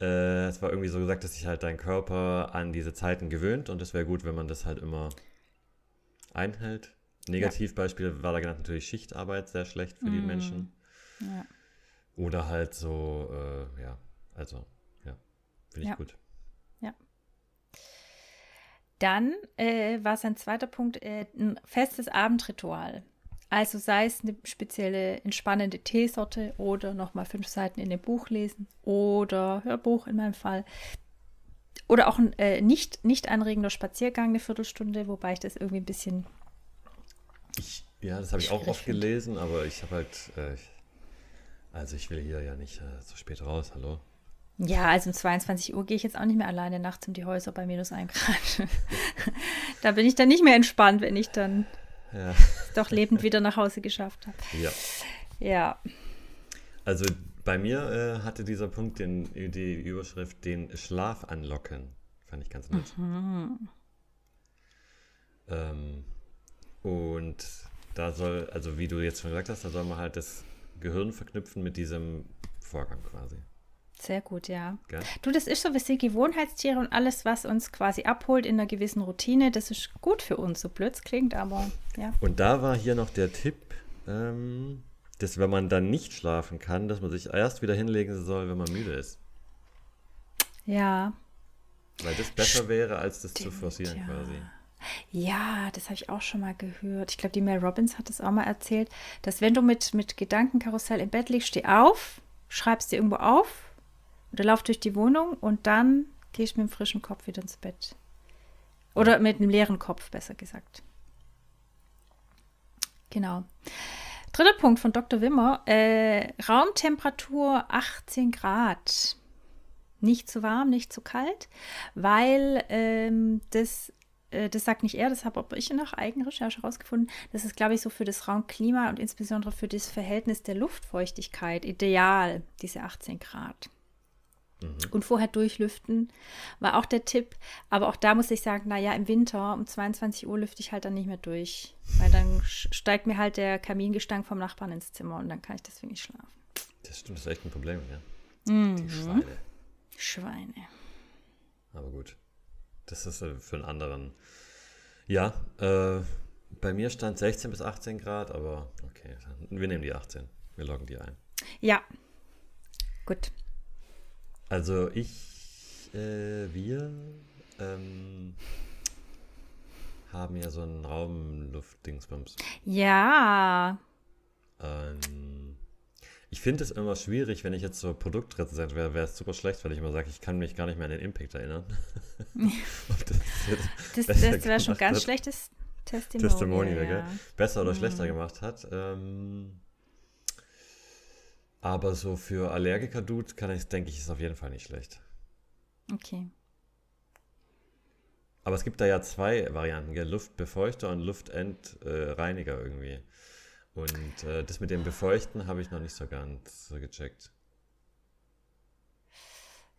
S1: Äh, es war irgendwie so gesagt, dass sich halt dein Körper an diese Zeiten gewöhnt und es wäre gut, wenn man das halt immer einhält. Negativbeispiel war da genannt natürlich Schichtarbeit, sehr schlecht für die Menschen.
S2: Ja.
S1: Oder halt so, äh, ja, also, ja, finde ich
S2: Ja.
S1: gut.
S2: Dann äh, war sein zweiter Punkt äh, ein festes Abendritual. Also sei es eine spezielle entspannende Teesorte oder nochmal fünf Seiten in dem Buch lesen oder Hörbuch in meinem Fall. Oder auch ein äh, nicht, nicht anregender Spaziergang, eine Viertelstunde, wobei ich das irgendwie ein bisschen.
S1: Ich, ja, das habe ich auch oft gelesen, aber ich habe halt, äh, also ich will hier ja nicht äh, so spät raus, hallo.
S2: Ja, also um 22 Uhr gehe ich jetzt auch nicht mehr alleine nachts um die Häuser bei minus 1 Grad. da bin ich dann nicht mehr entspannt, wenn ich dann
S1: Ja.
S2: doch lebend wieder nach Hause geschafft habe.
S1: ja.
S2: Ja.
S1: Also bei mir äh, hatte dieser Punkt den, die Überschrift den Schlaf anlocken. Fand ich ganz nett. Ähm, und da soll, also wie du jetzt schon gesagt hast, da soll man halt das Gehirn verknüpfen mit diesem Vorgang quasi.
S2: Sehr gut, ja.
S1: Gell?
S2: Du, das ist so, wir sind Gewohnheitstiere und alles, was uns quasi abholt in einer gewissen Routine, das ist gut für uns, so blöd klingt, aber ja.
S1: Und da war hier noch der Tipp, ähm, dass wenn man dann nicht schlafen kann, dass man sich erst wieder hinlegen soll, wenn man müde ist.
S2: Ja,
S1: Weil das besser wäre, als das zu
S2: Stimmt,
S1: forcieren
S2: ja.
S1: quasi.
S2: ja, das habe ich auch schon mal gehört. Ich glaube, die Mel Robbins hat das auch mal erzählt, dass wenn du mit, mit Gedankenkarussell im Bett liegst, steh auf, schreibst dir irgendwo auf oder laufe durch die Wohnung und dann gehe ich mit dem frischen Kopf wieder ins Bett. Oder mit einem leeren Kopf, besser gesagt. Genau. Dritter Punkt von Dr. Wimmer. Äh, Raumtemperatur 18 Grad. Nicht zu warm, nicht zu kalt, weil ähm, das, äh, das sagt nicht er, das habe ich nach Eigenrecherche herausgefunden. Das ist, glaube ich, so für das Raumklima und insbesondere für das Verhältnis der Luftfeuchtigkeit ideal, diese 18 Grad. Und vorher durchlüften war auch der Tipp. Aber auch da muss ich sagen, naja, im Winter um 22 Uhr lüfte ich halt dann nicht mehr durch. Weil dann steigt mir halt der Kamingestank vom Nachbarn ins Zimmer und dann kann ich deswegen nicht schlafen.
S1: Das stimmt, das ist echt ein Problem, ja. Mhm. Die Schweine.
S2: Schweine.
S1: Aber gut. Das ist äh, für einen anderen. Ja, äh, bei mir stand 16 bis 18 Grad, aber okay. Wir nehmen die 18. Wir loggen die ein.
S2: Ja. Gut.
S1: Also ich, äh, wir ähm, haben ja so einen Raumluftdingsbums.
S2: Ja.
S1: Ähm, ich finde es immer schwierig, wenn ich jetzt so Produktrezensent wäre, wäre es super schlecht, weil ich immer sage, ich kann mich gar nicht mehr an den Impact erinnern.
S2: das, das, das wäre schon ganz hat. schlechtes Testimonial. Testimonial,
S1: ja. Besser oder mhm. schlechter gemacht hat. Ähm, aber so für Allergiker-Dude kann ich, denke ich, ist auf jeden Fall nicht schlecht.
S2: Okay.
S1: Aber es gibt da ja zwei Varianten, gell? Luftbefeuchter und Luftentreiniger äh, irgendwie. Und äh, das mit dem Befeuchten habe ich noch nicht so ganz gecheckt.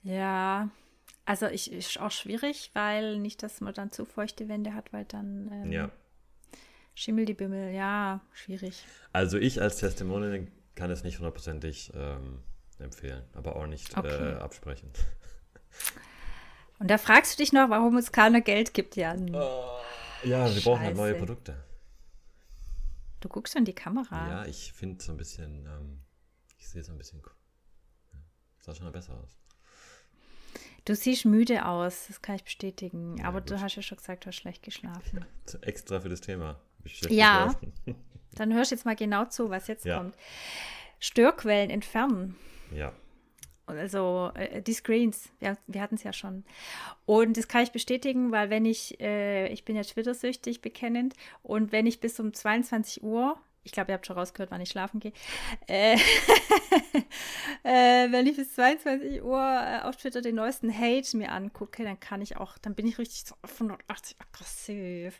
S2: Ja, also ich ist auch schwierig, weil nicht, dass man dann zu feuchte Wände hat, weil dann ähm,
S1: ja.
S2: Schimmel die Bimmel. Ja, schwierig.
S1: Also ich als Testimonial kann es nicht hundertprozentig ähm, empfehlen, aber auch nicht okay. äh, absprechen.
S2: Und da fragst du dich noch, warum es keiner Geld gibt, Jan.
S1: Uh, ja, wir brauchen halt neue Produkte.
S2: Du guckst in die Kamera.
S1: Ja, ich finde so ein bisschen, ähm, ich sehe so ein bisschen, ja, sah schon besser aus.
S2: Du siehst müde aus, das kann ich bestätigen. Ja, aber gut. du hast ja schon gesagt, du hast schlecht geschlafen.
S1: Ja, extra für das Thema.
S2: Ja, dann hörst du jetzt mal genau zu, was jetzt ja. kommt. Störquellen entfernen.
S1: Ja.
S2: Also äh, die Screens, wir, wir hatten es ja schon. Und das kann ich bestätigen, weil wenn ich, äh, ich bin ja Twitter-süchtig, bekennend, und wenn ich bis um 22 Uhr ich glaube, ihr habt schon rausgehört, wann ich schlafen gehe. Äh, äh, wenn ich bis 22 Uhr äh, auf Twitter den neuesten Hate mir angucke, dann kann ich auch, dann bin ich richtig so 180 aggressiv.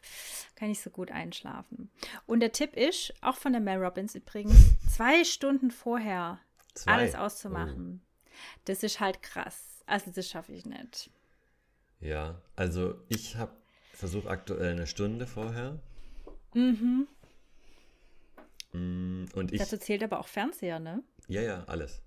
S2: Kann ich so gut einschlafen. Und der Tipp ist, auch von der Mel Robbins übrigens, zwei Stunden vorher zwei. alles auszumachen. Oh. Das ist halt krass. Also das schaffe ich nicht.
S1: Ja, also ich habe versucht aktuell eine Stunde vorher.
S2: Mhm.
S1: Mm, und ich,
S2: Dazu zählt aber auch Fernseher, ne?
S1: Ja, ja, alles.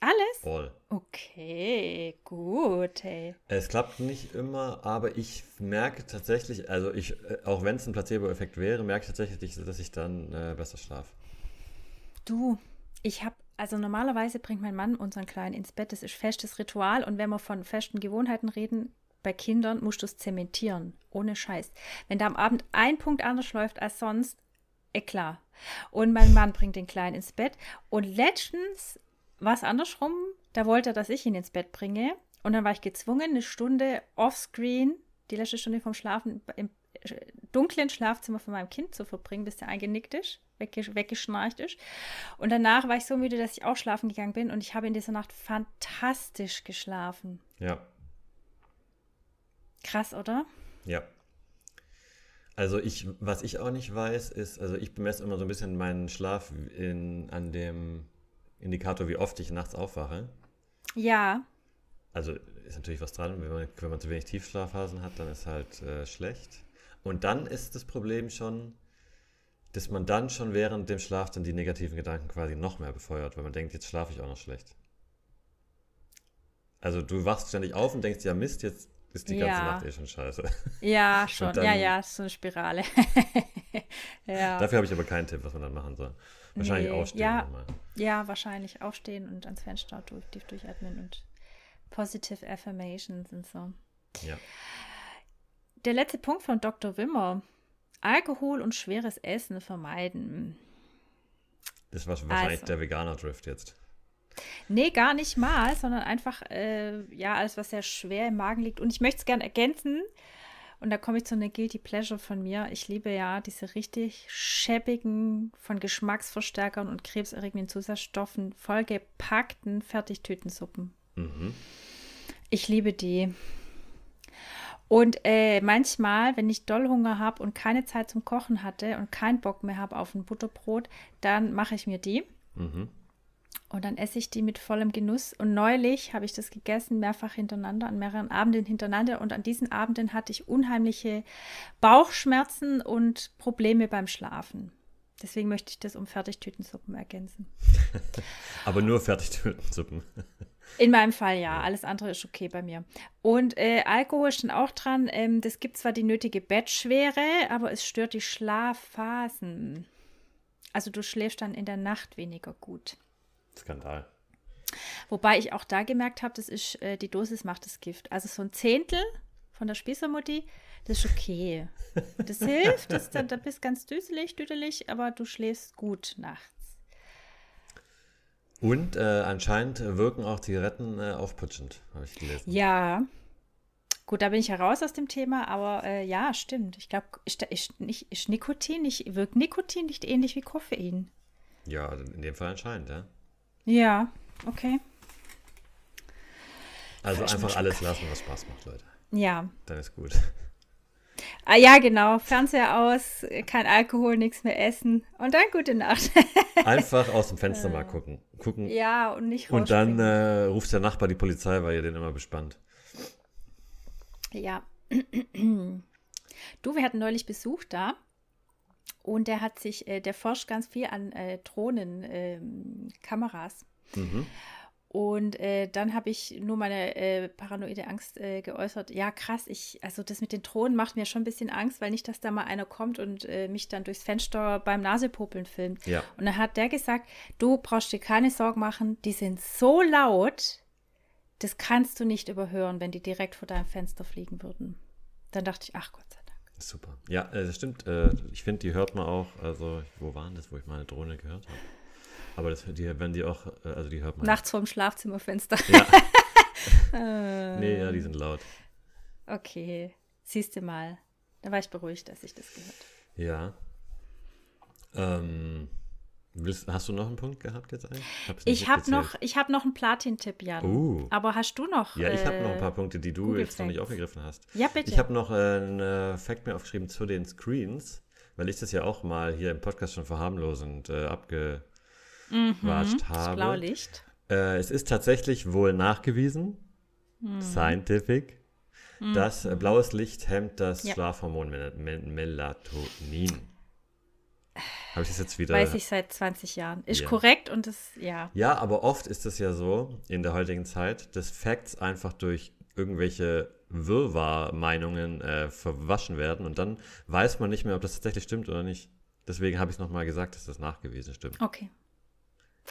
S2: Alles?
S1: All.
S2: Okay, gut, hey.
S1: Es klappt nicht immer, aber ich merke tatsächlich, also ich, äh, auch wenn es ein Placebo-Effekt wäre, merke ich tatsächlich, dass ich dann äh, besser schlafe.
S2: Du, ich habe, also normalerweise bringt mein Mann unseren Kleinen ins Bett, das ist festes Ritual und wenn wir von festen Gewohnheiten reden, bei Kindern musst du es zementieren, ohne Scheiß. Wenn da am Abend ein Punkt anders läuft als sonst, eh klar. Und mein Mann bringt den Kleinen ins Bett. Und letztens war es andersrum. Da wollte er, dass ich ihn ins Bett bringe. Und dann war ich gezwungen, eine Stunde offscreen, die letzte Stunde vom Schlafen, im dunklen Schlafzimmer von meinem Kind zu verbringen, bis der eingenickt ist, weggeschnarcht ist. Und danach war ich so müde, dass ich auch schlafen gegangen bin. Und ich habe in dieser Nacht fantastisch geschlafen.
S1: Ja.
S2: Krass, oder?
S1: Ja. Also ich, was ich auch nicht weiß, ist, also ich bemesse immer so ein bisschen meinen Schlaf in, an dem Indikator, wie oft ich nachts aufwache.
S2: Ja.
S1: Also ist natürlich was dran, wenn man, wenn man zu wenig Tiefschlafphasen hat, dann ist halt äh, schlecht. Und dann ist das Problem schon, dass man dann schon während dem Schlaf dann die negativen Gedanken quasi noch mehr befeuert, weil man denkt, jetzt schlafe ich auch noch schlecht. Also du wachst ständig auf und denkst, ja Mist, jetzt ist die ja. ganze Nacht eh schon scheiße.
S2: Ja, schon. Dann, ja, ja, ist so eine Spirale.
S1: ja. Dafür habe ich aber keinen Tipp, was man dann machen soll. Wahrscheinlich nee. aufstehen.
S2: Ja, ja, wahrscheinlich aufstehen und ans Fenster durch, tief durchatmen und Positive Affirmations und so.
S1: Ja.
S2: Der letzte Punkt von Dr. Wimmer. Alkohol und schweres Essen vermeiden.
S1: Das war wahrscheinlich also. der Veganer-Drift jetzt.
S2: Nee, gar nicht mal, sondern einfach, äh, ja, alles, was sehr schwer im Magen liegt. Und ich möchte es gerne ergänzen. Und da komme ich zu einer Guilty Pleasure von mir. Ich liebe ja diese richtig schäbigen, von Geschmacksverstärkern und krebserregenden Zusatzstoffen vollgepackten Fertigtütensuppen.
S1: Mhm.
S2: Ich liebe die. Und äh, manchmal, wenn ich doll Hunger habe und keine Zeit zum Kochen hatte und keinen Bock mehr habe auf ein Butterbrot, dann mache ich mir die.
S1: Mhm.
S2: Und dann esse ich die mit vollem Genuss. Und neulich habe ich das gegessen, mehrfach hintereinander, an mehreren Abenden hintereinander. Und an diesen Abenden hatte ich unheimliche Bauchschmerzen und Probleme beim Schlafen. Deswegen möchte ich das um Fertigtütensuppen ergänzen.
S1: Aber nur Fertigtütensuppen.
S2: In meinem Fall ja, alles andere ist okay bei mir. Und äh, Alkohol ist dann auch dran. Ähm, das gibt zwar die nötige Bettschwere, aber es stört die Schlafphasen. Also du schläfst dann in der Nacht weniger gut.
S1: Skandal.
S2: Wobei ich auch da gemerkt habe, das ist, äh, die Dosis macht das Gift. Also so ein Zehntel von der Spießermutti, das ist okay. Das hilft, das, da, da bist ganz düselig, düdelig, aber du schläfst gut nachts.
S1: Und äh, anscheinend wirken auch Zigaretten äh, aufputschend, habe ich gelesen.
S2: Ja. Gut, da bin ich ja raus aus dem Thema, aber äh, ja, stimmt. Ich glaube, ist, ist, nicht, ist Nikotin nicht, wirkt Nikotin nicht ähnlich wie Koffein?
S1: Ja, in dem Fall anscheinend, ja.
S2: Ja, okay.
S1: Also
S2: Falsch
S1: einfach alles lassen, was Spaß macht, Leute.
S2: Ja.
S1: Dann ist gut.
S2: Ah, ja, genau. Fernseher aus, kein Alkohol, nichts mehr essen und dann gute Nacht.
S1: Einfach aus dem Fenster mal gucken. gucken.
S2: ja, und nicht
S1: Und dann äh, ruft der Nachbar die Polizei, weil ihr den immer bespannt.
S2: Ja. Du, wir hatten neulich Besuch da und der hat sich, äh, der forscht ganz viel an äh, Drohnen, ähm.
S1: Mhm.
S2: Und äh, dann habe ich nur meine äh, paranoide Angst äh, geäußert. Ja, krass, ich, also das mit den Drohnen macht mir schon ein bisschen Angst, weil nicht, dass da mal einer kommt und äh, mich dann durchs Fenster beim Nasepopeln filmt.
S1: Ja.
S2: Und dann hat der gesagt, du brauchst dir keine Sorgen machen, die sind so laut, das kannst du nicht überhören, wenn die direkt vor deinem Fenster fliegen würden. Dann dachte ich, ach Gott sei Dank.
S1: Super. Ja, äh, das stimmt. Äh, ich finde, die hört man auch. Also, wo waren das, wo ich meine Drohne gehört habe? Aber das, die, wenn die auch, äh, also die hört man.
S2: Nachts vorm Schlafzimmerfenster.
S1: Ja. Nee, ja, die sind laut.
S2: Okay, siehst du mal. Da war ich beruhigt, dass ich das gehört
S1: Ja. Ähm, hast du noch einen Punkt gehabt jetzt eigentlich?
S2: Ich habe noch, ich hab noch einen Platin-Tipp, Jan.
S1: Uh.
S2: Aber hast du noch?
S1: Ja, ich habe
S2: äh,
S1: noch ein paar Punkte, die du
S2: Google
S1: jetzt noch nicht
S2: Facts.
S1: aufgegriffen hast.
S2: Ja, bitte.
S1: Ich habe noch äh, einen äh, Fact mir aufgeschrieben zu den Screens, weil ich das ja auch mal hier im Podcast schon verharmlosend äh, abgewatscht
S2: das
S1: habe.
S2: Blaulicht.
S1: Äh, es ist tatsächlich wohl nachgewiesen,
S2: Mhm.
S1: scientific, dass äh, blaues Licht hemmt das
S2: Ja.
S1: Schlafhormon Mel Mel Melatonin. Habe ich das jetzt wieder?
S2: Weiß ich seit 20 Jahren. Ist
S1: Ja.
S2: korrekt und das, ja.
S1: Ja, aber oft ist es ja so in der heutigen Zeit, dass Facts einfach durch irgendwelche Wirrwarr-Meinungen äh, verwaschen werden und dann weiß man nicht mehr, ob das tatsächlich stimmt oder nicht. Deswegen habe ich es nochmal gesagt, dass das nachgewiesen stimmt.
S2: Okay.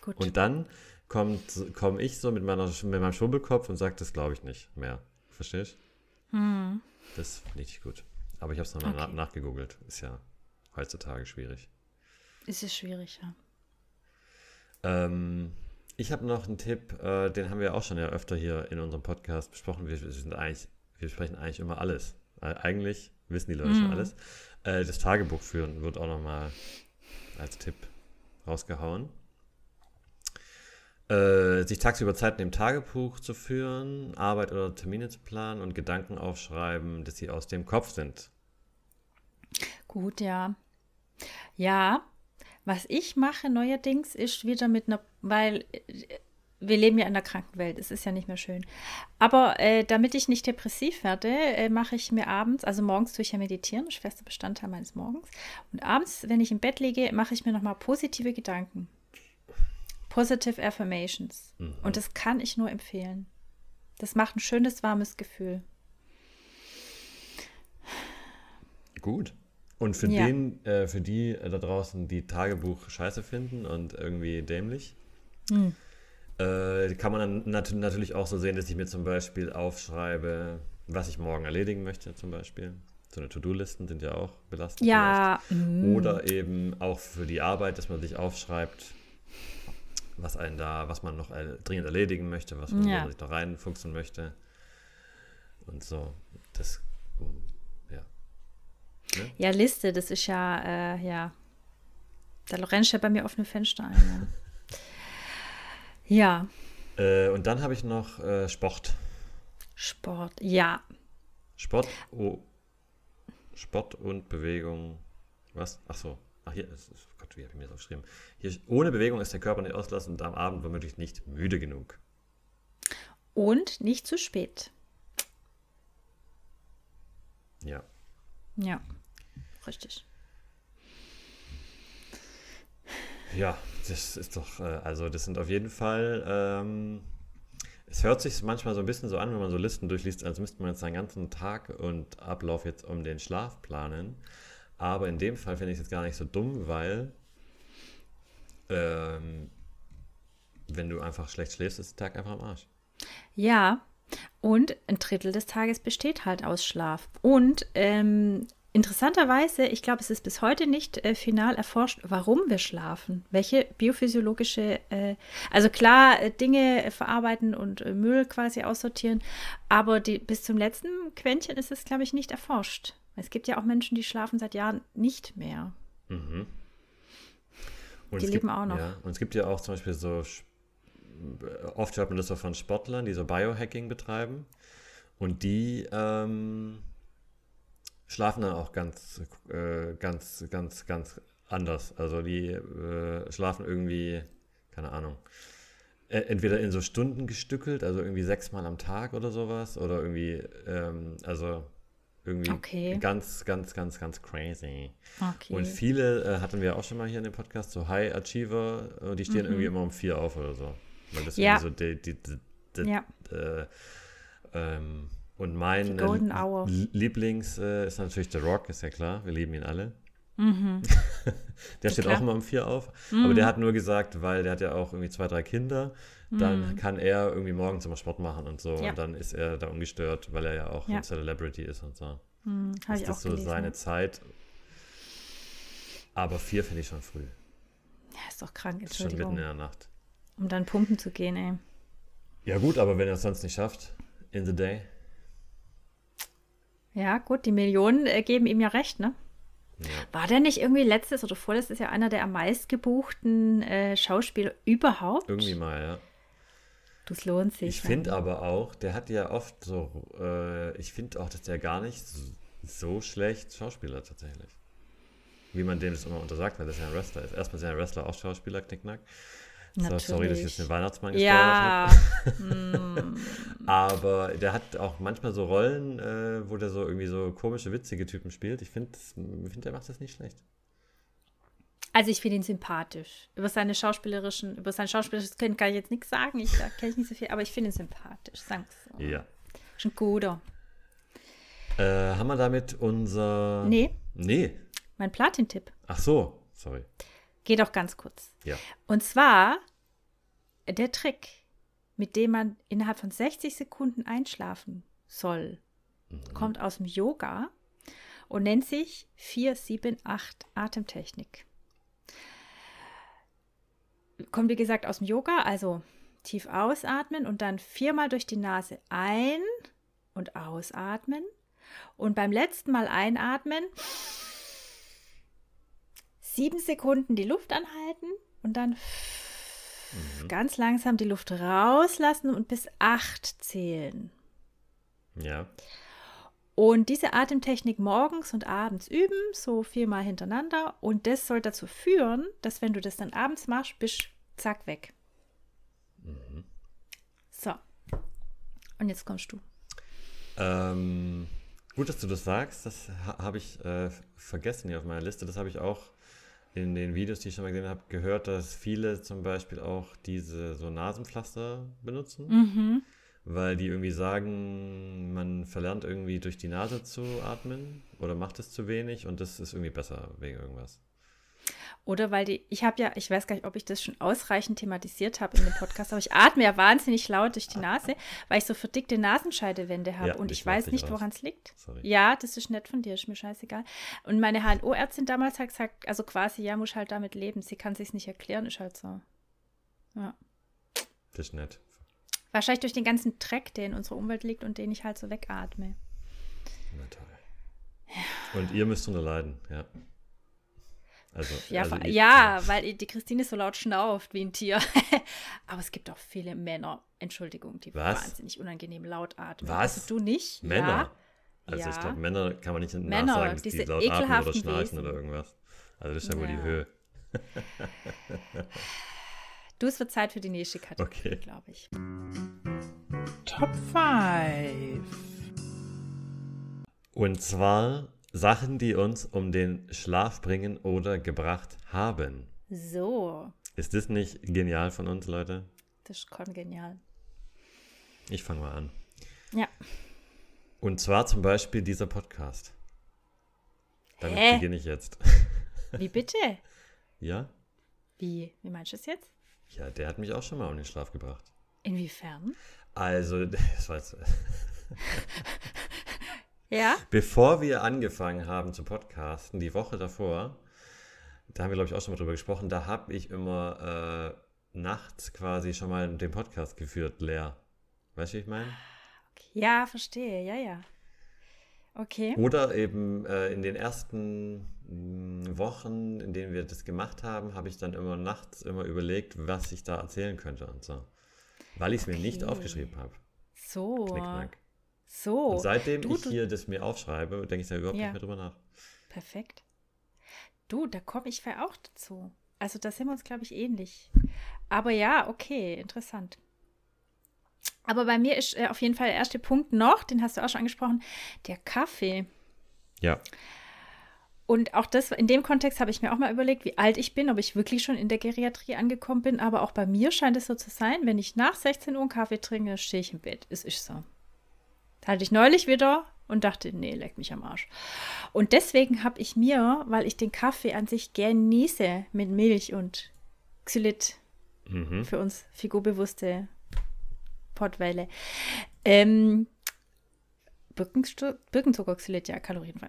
S2: Gut.
S1: Und dann komme komm ich so mit, meiner, mit meinem Schwurbelkopf und sage, das glaube ich nicht mehr. Verstehst
S2: Hm.
S1: Das finde ich gut. Aber ich habe es nochmal
S2: Okay.
S1: na nachgegoogelt. Ist ja heutzutage schwierig.
S2: Ist es schwierig, ja.
S1: Ähm, ich habe noch einen Tipp, äh, den haben wir auch schon ja öfter hier in unserem Podcast besprochen. Wir, wir sind eigentlich, wir sprechen eigentlich immer alles. Äh, eigentlich wissen die Leute schon alles. Äh, das Tagebuch führen wird auch nochmal als Tipp rausgehauen. Äh, sich tagsüber Zeit nehmen, Tagebuch zu führen, Arbeit oder Termine zu planen und Gedanken aufschreiben, dass sie aus dem Kopf sind.
S2: Gut, ja. Ja, was ich mache neuerdings ist wieder mit einer, weil äh, wir leben ja in der Krankenwelt, es ist ja nicht mehr schön. Aber äh, damit ich nicht depressiv werde, äh, mache ich mir abends, also morgens tue ich ja meditieren, das ist fester Bestandteil meines Morgens. Und abends, wenn ich im Bett liege, mache ich mir nochmal positive Gedanken. Positive Affirmations. Und das kann ich nur empfehlen. Das macht ein schönes, warmes Gefühl.
S1: Gut. Und für
S2: Ja.
S1: den, äh, für die äh, da draußen, die Tagebuch scheiße finden und irgendwie dämlich, äh, kann man dann nat natürlich auch so sehen, dass ich mir zum Beispiel aufschreibe, was ich morgen erledigen möchte, zum Beispiel. So eine To-Do-Listen sind ja auch belastend.
S2: Ja,
S1: vielleicht. Oder eben auch für die Arbeit, dass man sich aufschreibt, was einen da, was man noch äh, dringend erledigen möchte, was man,
S2: Ja.
S1: man sich noch reinfuchsen möchte. Und so. Das, ja.
S2: Ja, Liste, das ist ja, äh, ja. Da rennst du ja bei mir offene Fenster ein. Ja. ja.
S1: Äh, und dann habe ich noch äh, Sport.
S2: Sport, ja.
S1: Sport, oh, Sport und Bewegung. Was? Ach so. Ach hier, ist, ist, Gott, wie habe ich mir das aufgeschrieben? Hier, ohne Bewegung ist der Körper nicht ausgelassen und am Abend womöglich nicht müde genug.
S2: Und nicht zu spät.
S1: Ja.
S2: Ja. Richtig.
S1: Ja, das ist doch, äh, also das sind auf jeden Fall, ähm, es hört sich manchmal so ein bisschen so an, wenn man so Listen durchliest, als müsste man jetzt seinen ganzen Tag und Ablauf jetzt um den Schlaf planen. Aber in dem Fall finde ich es jetzt gar nicht so dumm, weil ähm, wenn du einfach schlecht schläfst, ist der Tag einfach am Arsch.
S2: Ja, und ein Drittel des Tages besteht halt aus Schlaf. Und ähm, interessanterweise, ich glaube, es ist bis heute nicht äh, final erforscht, warum wir schlafen. Welche biophysiologische, äh, also klar, äh, Dinge verarbeiten und äh, Müll quasi aussortieren, aber die, bis zum letzten Quäntchen ist es, glaube ich, nicht erforscht. Es gibt ja auch Menschen, die schlafen seit Jahren nicht mehr.
S1: Mhm. Und
S2: Die leben
S1: gibt,
S2: auch noch.
S1: Ja, und es gibt ja auch zum Beispiel so, Sch- oft hört man das so von Sportlern, die so Biohacking betreiben. Und die ähm, schlafen dann auch ganz, äh, ganz, ganz, ganz anders. Also die äh, schlafen irgendwie, keine Ahnung, äh, entweder in so Stunden gestückelt, also irgendwie sechsmal am Tag oder sowas, oder irgendwie, ähm, also irgendwie
S2: Okay.
S1: ganz, ganz, ganz, ganz crazy.
S2: Okay.
S1: Und viele äh, hatten wir auch schon mal hier in dem Podcast, so High Achiever, äh, die stehen irgendwie immer um vier auf oder so. Weil das
S2: Mhm. Ja.
S1: irgendwie so die, die, die, die,
S2: ja,
S1: äh, ähm, und mein äh, Lieblings äh, ist natürlich The Rock, ist ja klar, wir lieben ihn alle.
S2: mhm.
S1: Der steht
S2: klar.
S1: auch immer um vier auf, aber der hat nur gesagt, weil der hat ja auch irgendwie zwei, drei Kinder, dann kann er irgendwie morgens immer Sport machen und so
S2: Mhm. Ja.
S1: und dann ist er da ungestört, weil er ja auch
S2: Ja.
S1: ein Celebrity ist und so.
S2: hm, habe
S1: ist
S2: ich
S1: das so
S2: gelesen.
S1: seine Zeit. Aber vier finde ich schon früh.
S2: ja, ist doch krank,
S1: Ist schon mitten in
S2: Entschuldigung.
S1: der Nacht.
S2: Um dann pumpen zu gehen, ey.
S1: Ja gut, aber wenn er es sonst nicht schafft, in the day.
S2: Ja, gut, die Millionen äh, geben ihm ja recht, ne?
S1: Ja.
S2: War der nicht irgendwie letztes oder vorletztes Jahr einer der am meistgebuchten äh, Schauspieler überhaupt?
S1: Irgendwie mal, ja.
S2: Das lohnt sich.
S1: Ich finde aber auch, der hat ja oft so, äh, ich finde auch, dass der gar nicht so, so schlecht Schauspieler tatsächlich. Wie man dem das immer untersagt, weil das ja ein Wrestler ist. Erstmal ist ja ein Wrestler auch Schauspieler, Knickknack. So, sorry, dass ich jetzt den Weihnachtsmann gespoilert
S2: Ja,
S1: habe. Aber der hat auch manchmal so Rollen, äh, wo der so irgendwie so komische, witzige Typen spielt. Ich finde, find, der macht das nicht schlecht.
S2: also ich finde ihn sympathisch. Über seine schauspielerischen, über sein schauspielerisches Können kann ich jetzt nichts sagen. Ich, kenne ich nicht so viel, aber ich finde ihn sympathisch. Sagen wir so.
S1: Ja.
S2: Ist ein guter.
S1: Äh, haben wir damit unser.
S2: Nee,
S1: Nee.
S2: mein Platin-Tipp
S1: Ach so, sorry.
S2: Geht auch ganz kurz.
S1: Ja.
S2: Und zwar der Trick, mit dem man innerhalb von 60 Sekunden einschlafen soll, kommt aus dem Yoga und nennt sich 478 Atemtechnik. Kommt wie gesagt aus dem Yoga, also tief ausatmen und dann viermal durch die Nase ein und ausatmen und beim letzten Mal einatmen sieben Sekunden die Luft anhalten und dann ganz langsam die Luft rauslassen und bis acht zählen.
S1: Ja.
S2: Und diese Atemtechnik morgens und abends üben, so viermal hintereinander. Und das soll dazu führen, dass wenn du das dann abends machst, bist zack weg. So. Und jetzt kommst du.
S1: Ähm, gut, dass du das sagst. Das ha habe ich äh, vergessen hier auf meiner Liste. Das habe ich auch in den Videos, die ich schon mal gesehen habe, gehört, dass viele zum Beispiel auch diese so Nasenpflaster benutzen,
S2: Mhm.
S1: weil die irgendwie sagen, man verlernt irgendwie durch die Nase zu atmen oder macht es zu wenig und das ist irgendwie besser wegen irgendwas.
S2: Oder weil die, ich habe ja, ich weiß gar nicht, ob ich das schon ausreichend thematisiert habe in dem Podcast, aber ich atme ja wahnsinnig laut durch die Nase, weil ich so verdickte Nasenscheidewände habe
S1: Ja,
S2: und
S1: ich
S2: weiß nicht, woran es liegt.
S1: Sorry.
S2: Ja, das ist nett von dir, ist mir scheißegal. Und meine HNO-Ärztin damals hat gesagt, also quasi, ja, muss halt damit leben. Sie kann sich's nicht erklären, ist halt so. Ja.
S1: Das ist nett.
S2: Wahrscheinlich durch den ganzen Dreck, der in unserer Umwelt liegt und den ich halt so wegatme.
S1: Na toll. Und ihr müsst drunter leiden, ja. Also,
S2: Ja,
S1: also
S2: vor-
S1: ich-
S2: ja, weil die Christine so laut schnauft wie ein Tier. Aber es gibt auch viele Männer, Entschuldigung, die
S1: Was?
S2: wahnsinnig unangenehm laut atmen.
S1: Was?
S2: Also du nicht?
S1: Männer.
S2: Ja.
S1: Also ich
S2: Ja.
S1: glaube, Männer kann man nicht
S2: Männer,
S1: nachsagen, dass die
S2: diese
S1: laut atmen oder schnarchen
S2: Wesen.
S1: oder irgendwas. Also das ist ja wohl die
S2: Ja.
S1: Höhe.
S2: Du, es wird Zeit für die nächste Kategorie,
S1: Okay.
S2: glaube ich.
S4: Top 5.
S1: Und zwar Sachen, die uns um den Schlaf bringen oder gebracht haben.
S2: So,
S1: Ist das nicht genial von uns, Leute?
S2: das ist kongenial.
S1: Ich fange mal an.
S2: Ja.
S1: Und zwar zum Beispiel dieser Podcast. Damit
S2: Hä?
S1: beginne ich jetzt.
S2: Wie bitte?
S1: ja?
S2: Wie? Wie meinst du es jetzt?
S1: Ja, der hat mich auch schon mal um den Schlaf gebracht.
S2: Inwiefern?
S1: Also, das war jetzt,
S2: Ja?
S1: bevor wir angefangen haben zu podcasten, die Woche davor, da haben wir, glaube ich, auch schon mal drüber gesprochen, da habe ich immer äh, nachts quasi schon mal den Podcast geführt, leer. Weißt du, wie ich meine?
S2: Ja, verstehe. Ja, ja. Okay.
S1: Oder eben äh, in den ersten mh, Wochen, in denen wir das gemacht haben, habe ich dann immer nachts immer überlegt, was ich da erzählen könnte und so. Weil ich es mir nicht
S2: Okay.
S1: aufgeschrieben habe.
S2: So.
S1: Knickknack.
S2: So.
S1: Und seitdem
S2: Du,
S1: ich hier das mir aufschreibe, denke ich da überhaupt
S2: Ja.
S1: nicht mehr drüber nach.
S2: Perfekt. Du, da komme ich vielleicht auch dazu. Also da sind wir uns, glaube ich, ähnlich. Aber ja, okay, interessant. Aber bei mir ist äh, auf jeden Fall der erste Punkt noch, den hast du auch schon angesprochen, der Kaffee.
S1: Ja.
S2: Und auch das, in dem Kontext habe ich mir auch mal überlegt, wie alt ich bin, ob ich wirklich schon in der Geriatrie angekommen bin. Aber auch bei mir scheint es so zu sein, wenn ich nach 16 Uhr einen Kaffee trinke, stehe ich im Bett. Es ist so. Da hatte ich neulich wieder und dachte, nee, leck mich am Arsch. Und deswegen habe ich mir, weil ich den Kaffee an sich genieße mit Milch und Xylit
S1: Mhm.
S2: für uns figurbewusste Pottwelle, ähm, Birkenstu- Birkenzuckerxylit, ja, kalorienfrei.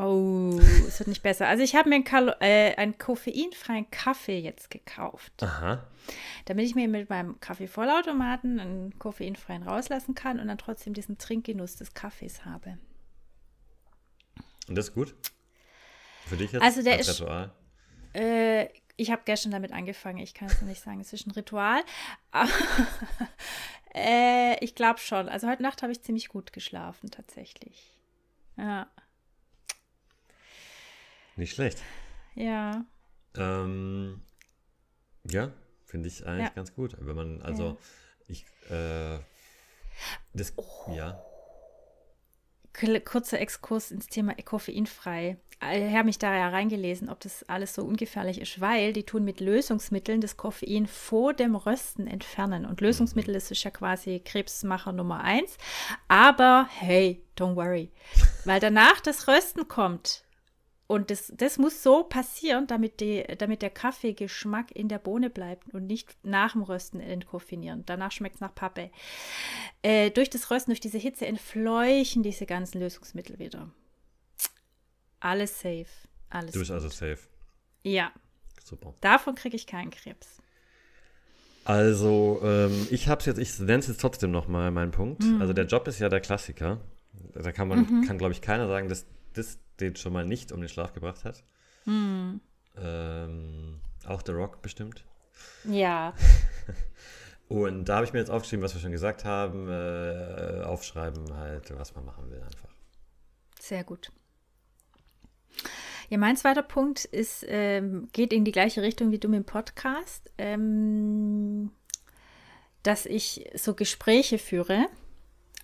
S2: Oh, es wird nicht besser. Also ich habe mir einen, äh, einen koffeinfreien Kaffee jetzt gekauft,
S1: Aha.
S2: damit ich mir mit meinem Kaffeevollautomaten einen koffeinfreien rauslassen kann und dann trotzdem diesen Trinkgenuss des Kaffees habe.
S1: Und das ist gut? Für dich jetzt
S2: Also der
S1: als
S2: ist-
S1: Ritual?
S2: Äh, ich habe gestern damit angefangen. Ich kann es nicht sagen. Es ist ein Ritual. Äh, ich glaube schon. Also heute Nacht habe ich ziemlich gut geschlafen, tatsächlich. Ja.
S1: Nicht schlecht.
S2: Ja.
S1: Ähm, ja, finde ich eigentlich
S2: Ja.
S1: ganz gut. Wenn man, also, ich, äh, das,
S2: Oh.
S1: ja.
S2: Kurzer Exkurs ins Thema koffeinfrei. Ich habe mich da ja reingelesen, ob das alles so ungefährlich ist, weil die tun mit Lösungsmitteln das Koffein vor dem Rösten entfernen. Und Lösungsmittel das ist ja quasi Krebsmacher Nummer eins. Aber hey, don't worry. Weil danach das Rösten kommt. Und das, das muss so passieren, damit, die, damit der Kaffeegeschmack in der Bohne bleibt und nicht nach dem Rösten entkoffinieren. Danach schmeckt es nach Pappe. Äh, durch das Rösten, durch diese Hitze entfleuchen diese ganzen Lösungsmittel wieder. Alles safe. Alles
S1: Du bist
S2: gut.
S1: also safe.
S2: Ja,
S1: Super.
S2: davon kriege ich keinen Krebs.
S1: Also, ähm, ich habe es jetzt, ich nenne es jetzt trotzdem nochmal meinen Punkt.
S2: Mhm.
S1: Also, der Job ist ja der Klassiker. Da kann man, kann, glaube ich, keiner sagen, dass das den schon mal nicht um den Schlaf gebracht hat.
S2: Mhm.
S1: Ähm, auch The Rock bestimmt.
S2: Ja,
S1: Und da habe ich mir jetzt aufgeschrieben, was wir schon gesagt haben. Äh, aufschreiben halt, was man machen will einfach.
S2: sehr gut. Ja, mein zweiter Punkt ist, ähm, geht in die gleiche Richtung wie du mit dem Podcast, ähm, dass ich so Gespräche führe,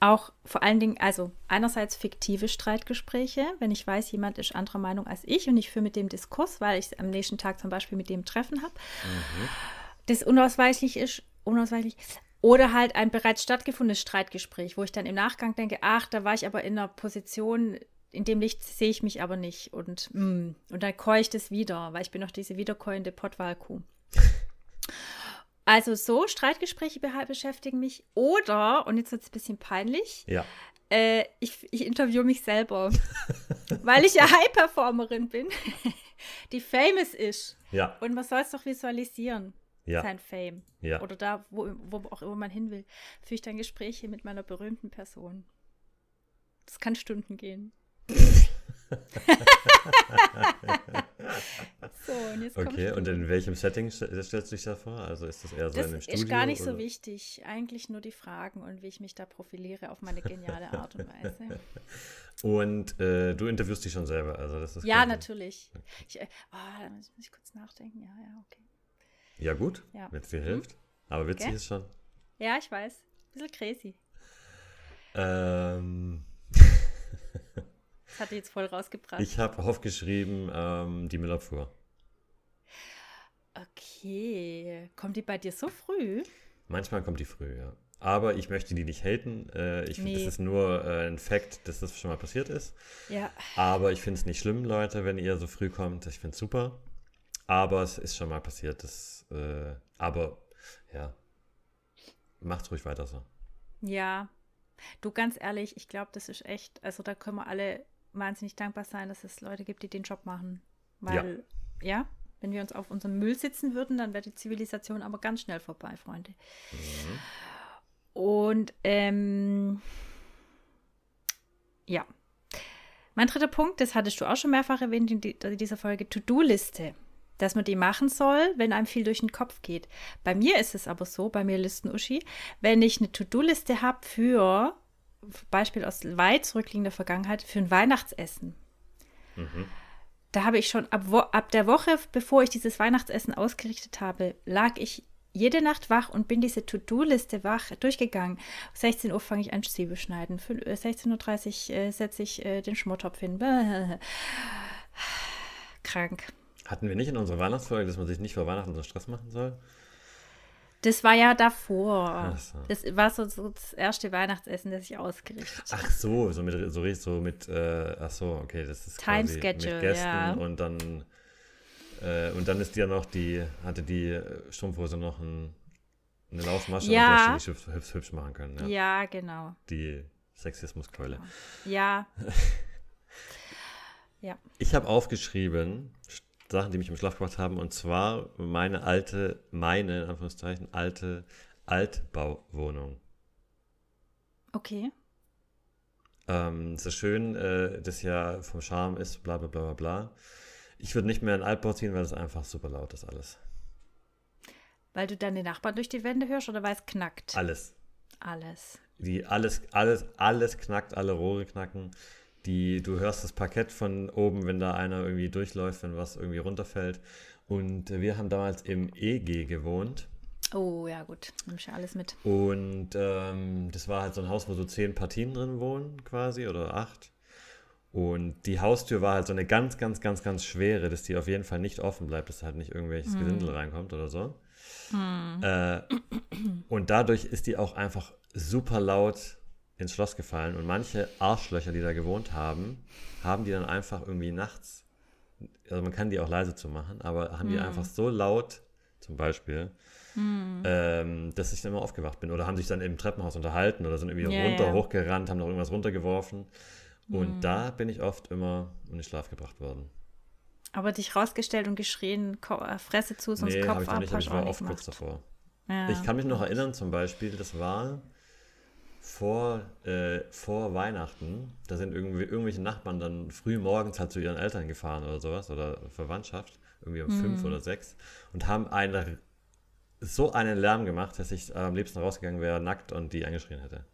S2: auch vor allen Dingen, also einerseits fiktive Streitgespräche, wenn ich weiß, jemand ist anderer Meinung als ich und ich führe mit dem Diskurs, weil ich am nächsten Tag zum Beispiel mit dem Treffen habe, das unausweichlich ist, unausweichlich. Oder halt ein bereits stattgefundenes Streitgespräch, wo ich dann im Nachgang denke, ach, da war ich aber in einer Position, in dem Licht sehe ich mich aber nicht. Und, mm, und dann keucht es wieder, weil ich bin noch diese wiederkäuende Pottwalkuh. Also so, Streitgespräche beschäftigen mich. Oder, und jetzt wird es ein bisschen peinlich,
S1: Ja.
S2: äh, ich, ich interviewe mich selber, weil ich ja High-Performerin bin, die famous ist.
S1: Ja.
S2: Und man soll es doch visualisieren.
S1: Ja.
S2: sein Fame.
S1: Ja.
S2: Oder da, wo, wo auch immer man hin will, führe ich dann Gespräche mit meiner berühmten Person. Das kann Stunden gehen. So, und jetzt
S1: Okay, und in welchem Setting st- stellst du dich da vor? Also ist das eher so
S2: das
S1: in einem
S2: ist
S1: Studio?
S2: gar nicht so
S1: oder?
S2: wichtig. Eigentlich nur die Fragen und wie ich mich da profiliere auf meine geniale Art und Weise.
S1: Und äh, du interviewst dich schon selber, also das ist
S2: Ja,
S1: quasi-
S2: natürlich. Ich, äh, oh, da muss ich kurz nachdenken. Ja, ja, okay.
S1: Ja, gut,
S2: Ja.
S1: wenn es dir hilft. Aber witzig
S2: Okay.
S1: ist schon.
S2: Ja, ich weiß. Bisschen crazy.
S1: Ähm,
S2: Das hat die jetzt voll rausgebracht.
S1: ich habe aufgeschrieben, ähm, die Müllabfuhr.
S2: okay. Kommt die bei dir so früh?
S1: Manchmal kommt die früh, ja. Aber ich möchte die nicht haten. Äh, ich finde,
S2: Nee.
S1: das ist nur äh, ein Fakt, dass das schon mal passiert ist.
S2: Ja.
S1: Aber ich finde es nicht schlimm, Leute, wenn ihr so früh kommt. Ich finde es super. Aber es ist schon mal passiert. Das, äh, aber ja, macht ruhig weiter so.
S2: Ja. Du, ganz ehrlich, ich glaube, das ist echt, also da können wir alle wahnsinnig dankbar sein, dass es Leute gibt, die den Job machen. Weil, ja, wenn wir uns auf unserem Müll sitzen würden, dann wäre die Zivilisation aber ganz schnell vorbei, Freunde. Und ähm, ja. Mein dritter Punkt, das hattest du auch schon mehrfach erwähnt in dieser Folge, To-Do-Liste. Dass man die machen soll, wenn einem viel durch den Kopf geht. Bei mir ist es aber so, bei mir Listen-Uschi, wenn ich eine To-Do-Liste habe für, Beispiel aus weit zurückliegender Vergangenheit, für ein Weihnachtsessen. Da habe ich schon ab, ab der Woche, bevor ich dieses Weihnachtsessen ausgerichtet habe, lag ich jede Nacht wach und bin diese To-Do-Liste wach durchgegangen. 16 Uhr fange ich an, Zwiebel schneiden. Fün- äh, 16.30 Uhr äh, setze ich äh, den Schmortopf hin. Krank.
S1: Hatten wir nicht in unserer Weihnachtsfolge, dass man sich nicht vor Weihnachten so Stress machen soll?
S2: Das war ja davor.
S1: So.
S2: Das war so, so das erste Weihnachtsessen, das ich ausgerichtet habe.
S1: Ach so, so mit, so, richtig so mit, äh, ach so, okay, das ist
S2: Time
S1: quasi
S2: Schedule,
S1: mit Gästen
S2: ja.
S1: und dann, äh, und dann ist die ja noch die, hatte die äh, Strumpfhose noch ein, eine Laufmasche
S2: Ja.
S1: und die hübsch, hübsch, machen können, ja.
S2: Ja, genau.
S1: Die Sexismuskeule.
S2: Ja. ja.
S1: Ich habe aufgeschrieben, Sachen, die mich im Schlaf gebracht haben, und zwar meine alte, meine, in Anführungszeichen, alte Altbauwohnung.
S2: Okay.
S1: Ähm, ist schön, äh, das ja vom Charme ist, bla bla bla bla bla. Ich würde nicht mehr in Altbau ziehen, weil es einfach super laut ist alles.
S2: Weil du dann den Nachbarn durch die Wände hörst oder weil es knackt?
S1: Alles.
S2: Alles.
S1: Die alles, alles, alles knackt, alle Rohre knacken. Die, du hörst das Parkett von oben, wenn da einer irgendwie durchläuft, wenn was irgendwie runterfällt. Und wir haben damals im EG gewohnt.
S2: Oh, ja, gut. Nimm ich ja alles mit.
S1: Und ähm, das war halt so ein Haus, wo so zehn Partien drin wohnen, quasi, oder acht. Und die Haustür war halt so eine ganz, ganz, ganz, ganz schwere, dass die auf jeden Fall nicht offen bleibt, dass halt nicht irgendwelches Gesindel reinkommt oder so. Äh, und dadurch ist die auch einfach super laut ins Schloss gefallen. Und manche Arschlöcher, die da gewohnt haben, haben die dann einfach irgendwie nachts, also man kann die auch leise zu machen, aber haben die einfach so laut, zum Beispiel, ähm, dass ich dann immer aufgewacht bin. Oder haben sich dann im Treppenhaus unterhalten oder sind irgendwie
S2: Ja,
S1: runter,
S2: ja.
S1: hochgerannt, haben noch irgendwas runtergeworfen. Und da bin ich oft immer in den Schlaf gebracht worden.
S2: Aber dich rausgestellt und geschrien, äh, Fresse zu, sonst
S1: nee,
S2: Kopf
S1: ich
S2: ab,
S1: nicht, ich war oft kurz davor.
S2: Ja.
S1: Ich kann mich noch erinnern, zum Beispiel, das war vor, äh, vor Weihnachten. Da sind irgendwie irgendwelche Nachbarn dann früh morgens halt zu ihren Eltern gefahren oder sowas oder Verwandtschaft, irgendwie um fünf
S2: Mhm.
S1: oder sechs und haben eine, so einen Lärm gemacht, dass ich am liebsten rausgegangen wäre, nackt und die angeschrien hätte.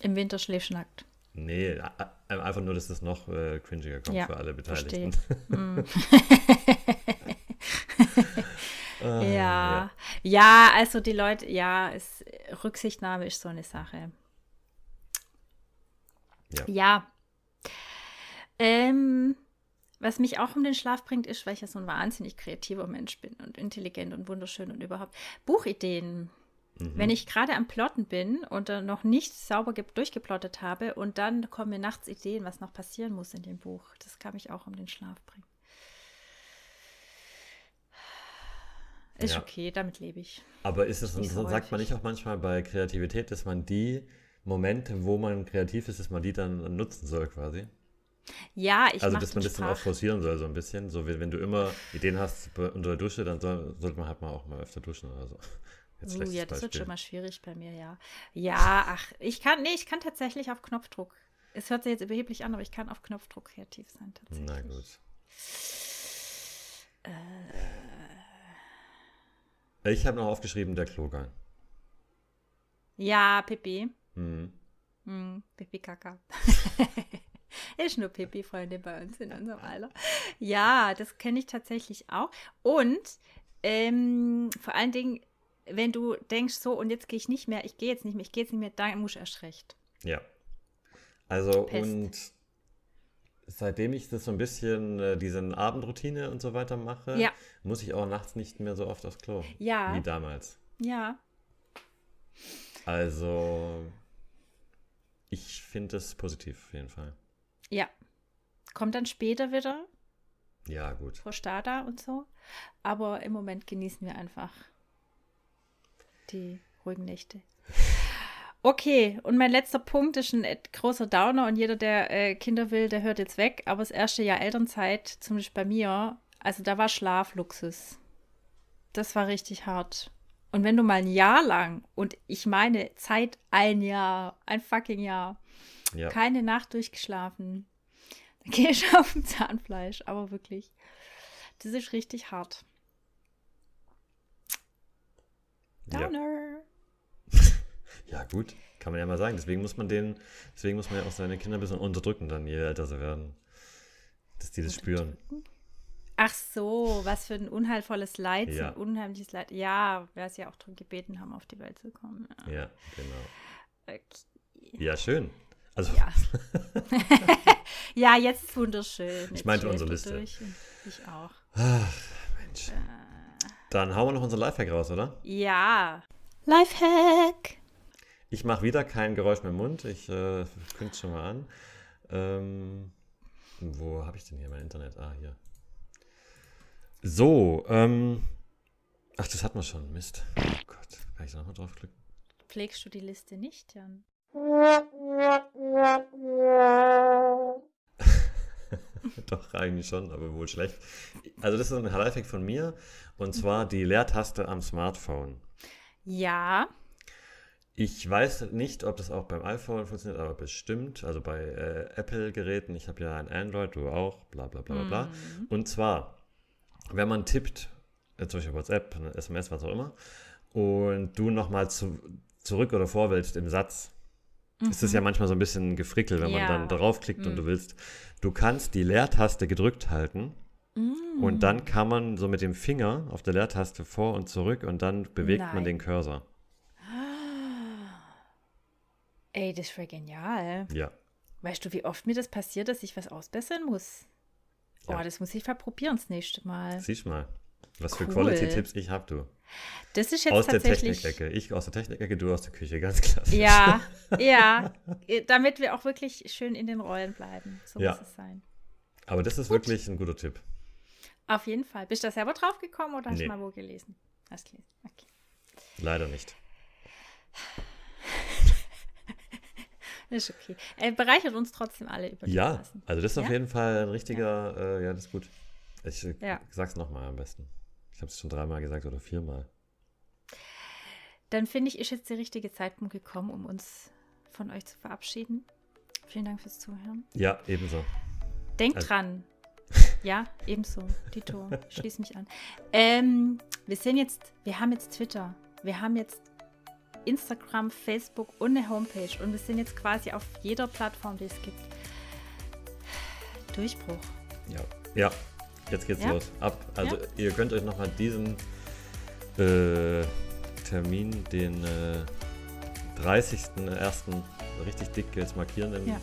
S2: Im Winter schläfst nackt.
S1: Nee, einfach nur, dass das noch äh, cringiger kommt
S2: Ja,
S1: für alle. Beteiligten. Ah,
S2: Ja. ja, also die Leute, ja, es, Rücksichtnahme ist so eine Sache.
S1: Ja.
S2: Ja. Ähm, was mich auch um den Schlaf bringt, ist, weil ich ja so ein wahnsinnig kreativer Mensch bin und intelligent und wunderschön und überhaupt Buchideen.
S1: Mhm.
S2: Wenn ich gerade am Plotten bin und dann noch nicht sauber ge- durchgeplottet habe und dann kommen mir nachts Ideen, was noch passieren muss in dem Buch. Das kann mich auch um den Schlaf bringen. Ist
S1: Ja.
S2: okay, damit lebe ich.
S1: Aber ist es,
S2: so
S1: sagt man nicht auch manchmal bei Kreativität, dass man die Momente, wo man kreativ ist, dass man die dann nutzen soll quasi?
S2: Ja, ich
S1: Also, dass man das dann auch forcieren soll, so ein bisschen. So, wenn, wenn du immer Ideen hast unter der Dusche, dann soll, sollte man halt mal auch mal öfter duschen oder so. Jetzt
S2: Uh, ja, das wird
S1: Beispiel.
S2: schon mal schwierig bei mir, ja. Ja, ach, ich kann, nee, ich kann tatsächlich auf Knopfdruck. Es hört sich jetzt überheblich an, aber ich kann auf Knopfdruck kreativ sein, tatsächlich.
S1: Na gut. Ich habe noch aufgeschrieben, der Klogang.
S2: Ja, Pipi.
S1: Hm.
S2: Hm, Pipi Kaka. Ist nur Pipi, Freunde, bei uns in unserem Alter. Ja, das kenne ich tatsächlich auch. Und ähm, vor allen Dingen, wenn du denkst, so, und jetzt gehe ich nicht mehr, ich gehe jetzt nicht mehr, ich gehe jetzt nicht mehr, dann muss ich erst recht.
S1: Ja. Also,
S2: Pest.
S1: und seitdem ich das so ein bisschen, äh, diese Abendroutine und so weiter mache,
S2: Ja.
S1: muss ich auch nachts nicht mehr so oft aufs Klo.
S2: Ja.
S1: Wie damals.
S2: Ja,
S1: Also, ich finde es positiv auf jeden Fall.
S2: ja. Kommt dann später wieder,
S1: Ja, gut.
S2: vor Stada und so. Aber im Moment genießen wir einfach die ruhigen Nächte. Okay, und mein letzter Punkt ist ein großer Downer und jeder, der äh, Kinder will, der hört jetzt weg. Aber das erste Jahr Elternzeit, zumindest bei mir, also da war Schlafluxus. Das war richtig hart. Und wenn du mal ein Jahr lang, und ich meine Zeit ein Jahr, ein fucking Jahr,
S1: Ja.
S2: keine Nacht durchgeschlafen, dann gehe ich auf dem Zahnfleisch, aber wirklich. Das ist richtig hart. Downer.
S1: ja, gut. Kann man ja mal sagen. Deswegen muss man den, deswegen muss man ja auch seine Kinder ein bisschen unterdrücken, dann je älter sie werden. Dass die das spüren.
S2: Ach so, was für ein unheilvolles Leid, so
S1: Ja.
S2: ein unheimliches Leid. Ja, wer es ja auch darum gebeten haben, auf die Welt zu kommen. Ja.
S1: Ja, genau.
S2: Okay.
S1: Ja, schön. Also,
S2: Ja. ja, jetzt ist wunderschön. Jetzt
S1: meinte unsere
S2: er
S1: Liste.
S2: durch Ich auch.
S1: Mensch. Dann hauen wir noch unser Lifehack raus, oder?
S2: Ja. Lifehack.
S1: Ich mache wieder kein Geräusch mehr im Mund. Ich äh, kündige schon mal an. Ähm, wo habe ich denn hier mein Internet? Ah, hier. So, ähm. Ach, das hat man schon. Mist. Oh Gott. Kann ich da nochmal draufklicken?
S2: Pflegst du die Liste nicht, Jan?
S1: Doch, eigentlich schon, aber wohl schlecht. Also, das ist ein Lifehack von mir. Und zwar die Leertaste am Smartphone.
S2: Ja.
S1: Ich weiß nicht, ob das auch beim iPhone funktioniert, aber bestimmt. Also bei äh, Apple-Geräten, ich habe ja ein Android, du auch, bla bla bla bla bla. Und zwar, wenn man tippt, äh, zum Beispiel WhatsApp, eine SMS, was auch immer, und du nochmal zu, zurück oder vor willst im Satz, ist es ja manchmal so ein bisschen gefrickelt, wenn
S2: Ja.
S1: man dann draufklickt und du willst. Du kannst die Leertaste gedrückt halten und dann kann man so mit dem Finger auf der Leertaste vor und zurück und dann bewegt man
S2: Nein.
S1: den Cursor.
S2: Ey, das voll genial.
S1: Ja.
S2: Weißt du, wie oft mir das passiert, dass ich was ausbessern muss? Oh,
S1: Ja.
S2: das muss ich verprobieren das nächste Mal.
S1: Siehst mal, was für
S2: Cool.
S1: Quality-Tipps ich habe, du.
S2: Das ist jetzt
S1: Aus der
S2: tatsächlich.
S1: Technikecke. Ich aus der Technikecke, du aus der Küche, ganz klassisch.
S2: Ja, ja. Damit wir auch wirklich schön in den Rollen bleiben. So
S1: Ja.
S2: muss es sein.
S1: Aber das ist wirklich ein guter Tipp.
S2: Auf jeden Fall. Bist du da selber drauf gekommen oder hast
S1: Nee.
S2: du mal wo gelesen? Hast gelesen. Okay.
S1: Leider nicht.
S2: Ist okay. Er bereichert uns trotzdem alle über die
S1: Ja,
S2: Maßen.
S1: also das ist auf
S2: Ja?
S1: jeden Fall ein richtiger, äh, ja, das ist gut. Ich äh,
S2: Ja.
S1: sag's nochmal am besten. Ich habe es schon dreimal gesagt oder viermal.
S2: Dann finde ich, ist jetzt der richtige Zeitpunkt gekommen, um uns von euch zu verabschieden. Vielen Dank fürs Zuhören.
S1: Ja, ebenso.
S2: Denkt
S1: Also-
S2: dran. Ja, ebenso. Tito, schließ mich an. Ähm, wir sind jetzt, wir haben jetzt Twitter, wir haben jetzt Instagram, Facebook und eine Homepage und wir sind jetzt quasi auf jeder Plattform, die es gibt. Durchbruch.
S1: Ja. Ja, jetzt geht's
S2: Ja?
S1: los. Ab. Also
S2: Ja?
S1: ihr könnt euch nochmal diesen äh, Termin, den äh, 30.01. richtig dick jetzt markieren, im,
S2: Ja.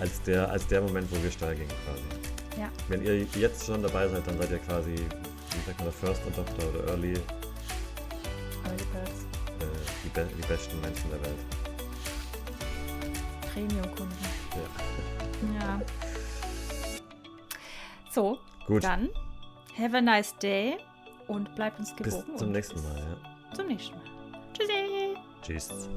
S1: als, der, als der Moment, wo wir steil gehen quasi.
S2: Ja.
S1: Wenn ihr jetzt schon dabei seid, dann seid ihr quasi, wie sagt man, der First Adopter oder Early,
S2: Early Birds,
S1: die, be die besten Menschen der Welt.
S2: Premium-Kunden.
S1: Ja.
S2: Ja. So,
S1: Gut,
S2: dann have a nice day und bleibt uns
S1: bis
S2: gewogen.
S1: zum
S2: und
S1: nächsten
S2: bis
S1: Mal. Ja.
S2: Zum nächsten Mal. Tschüssi.
S1: Tschüss.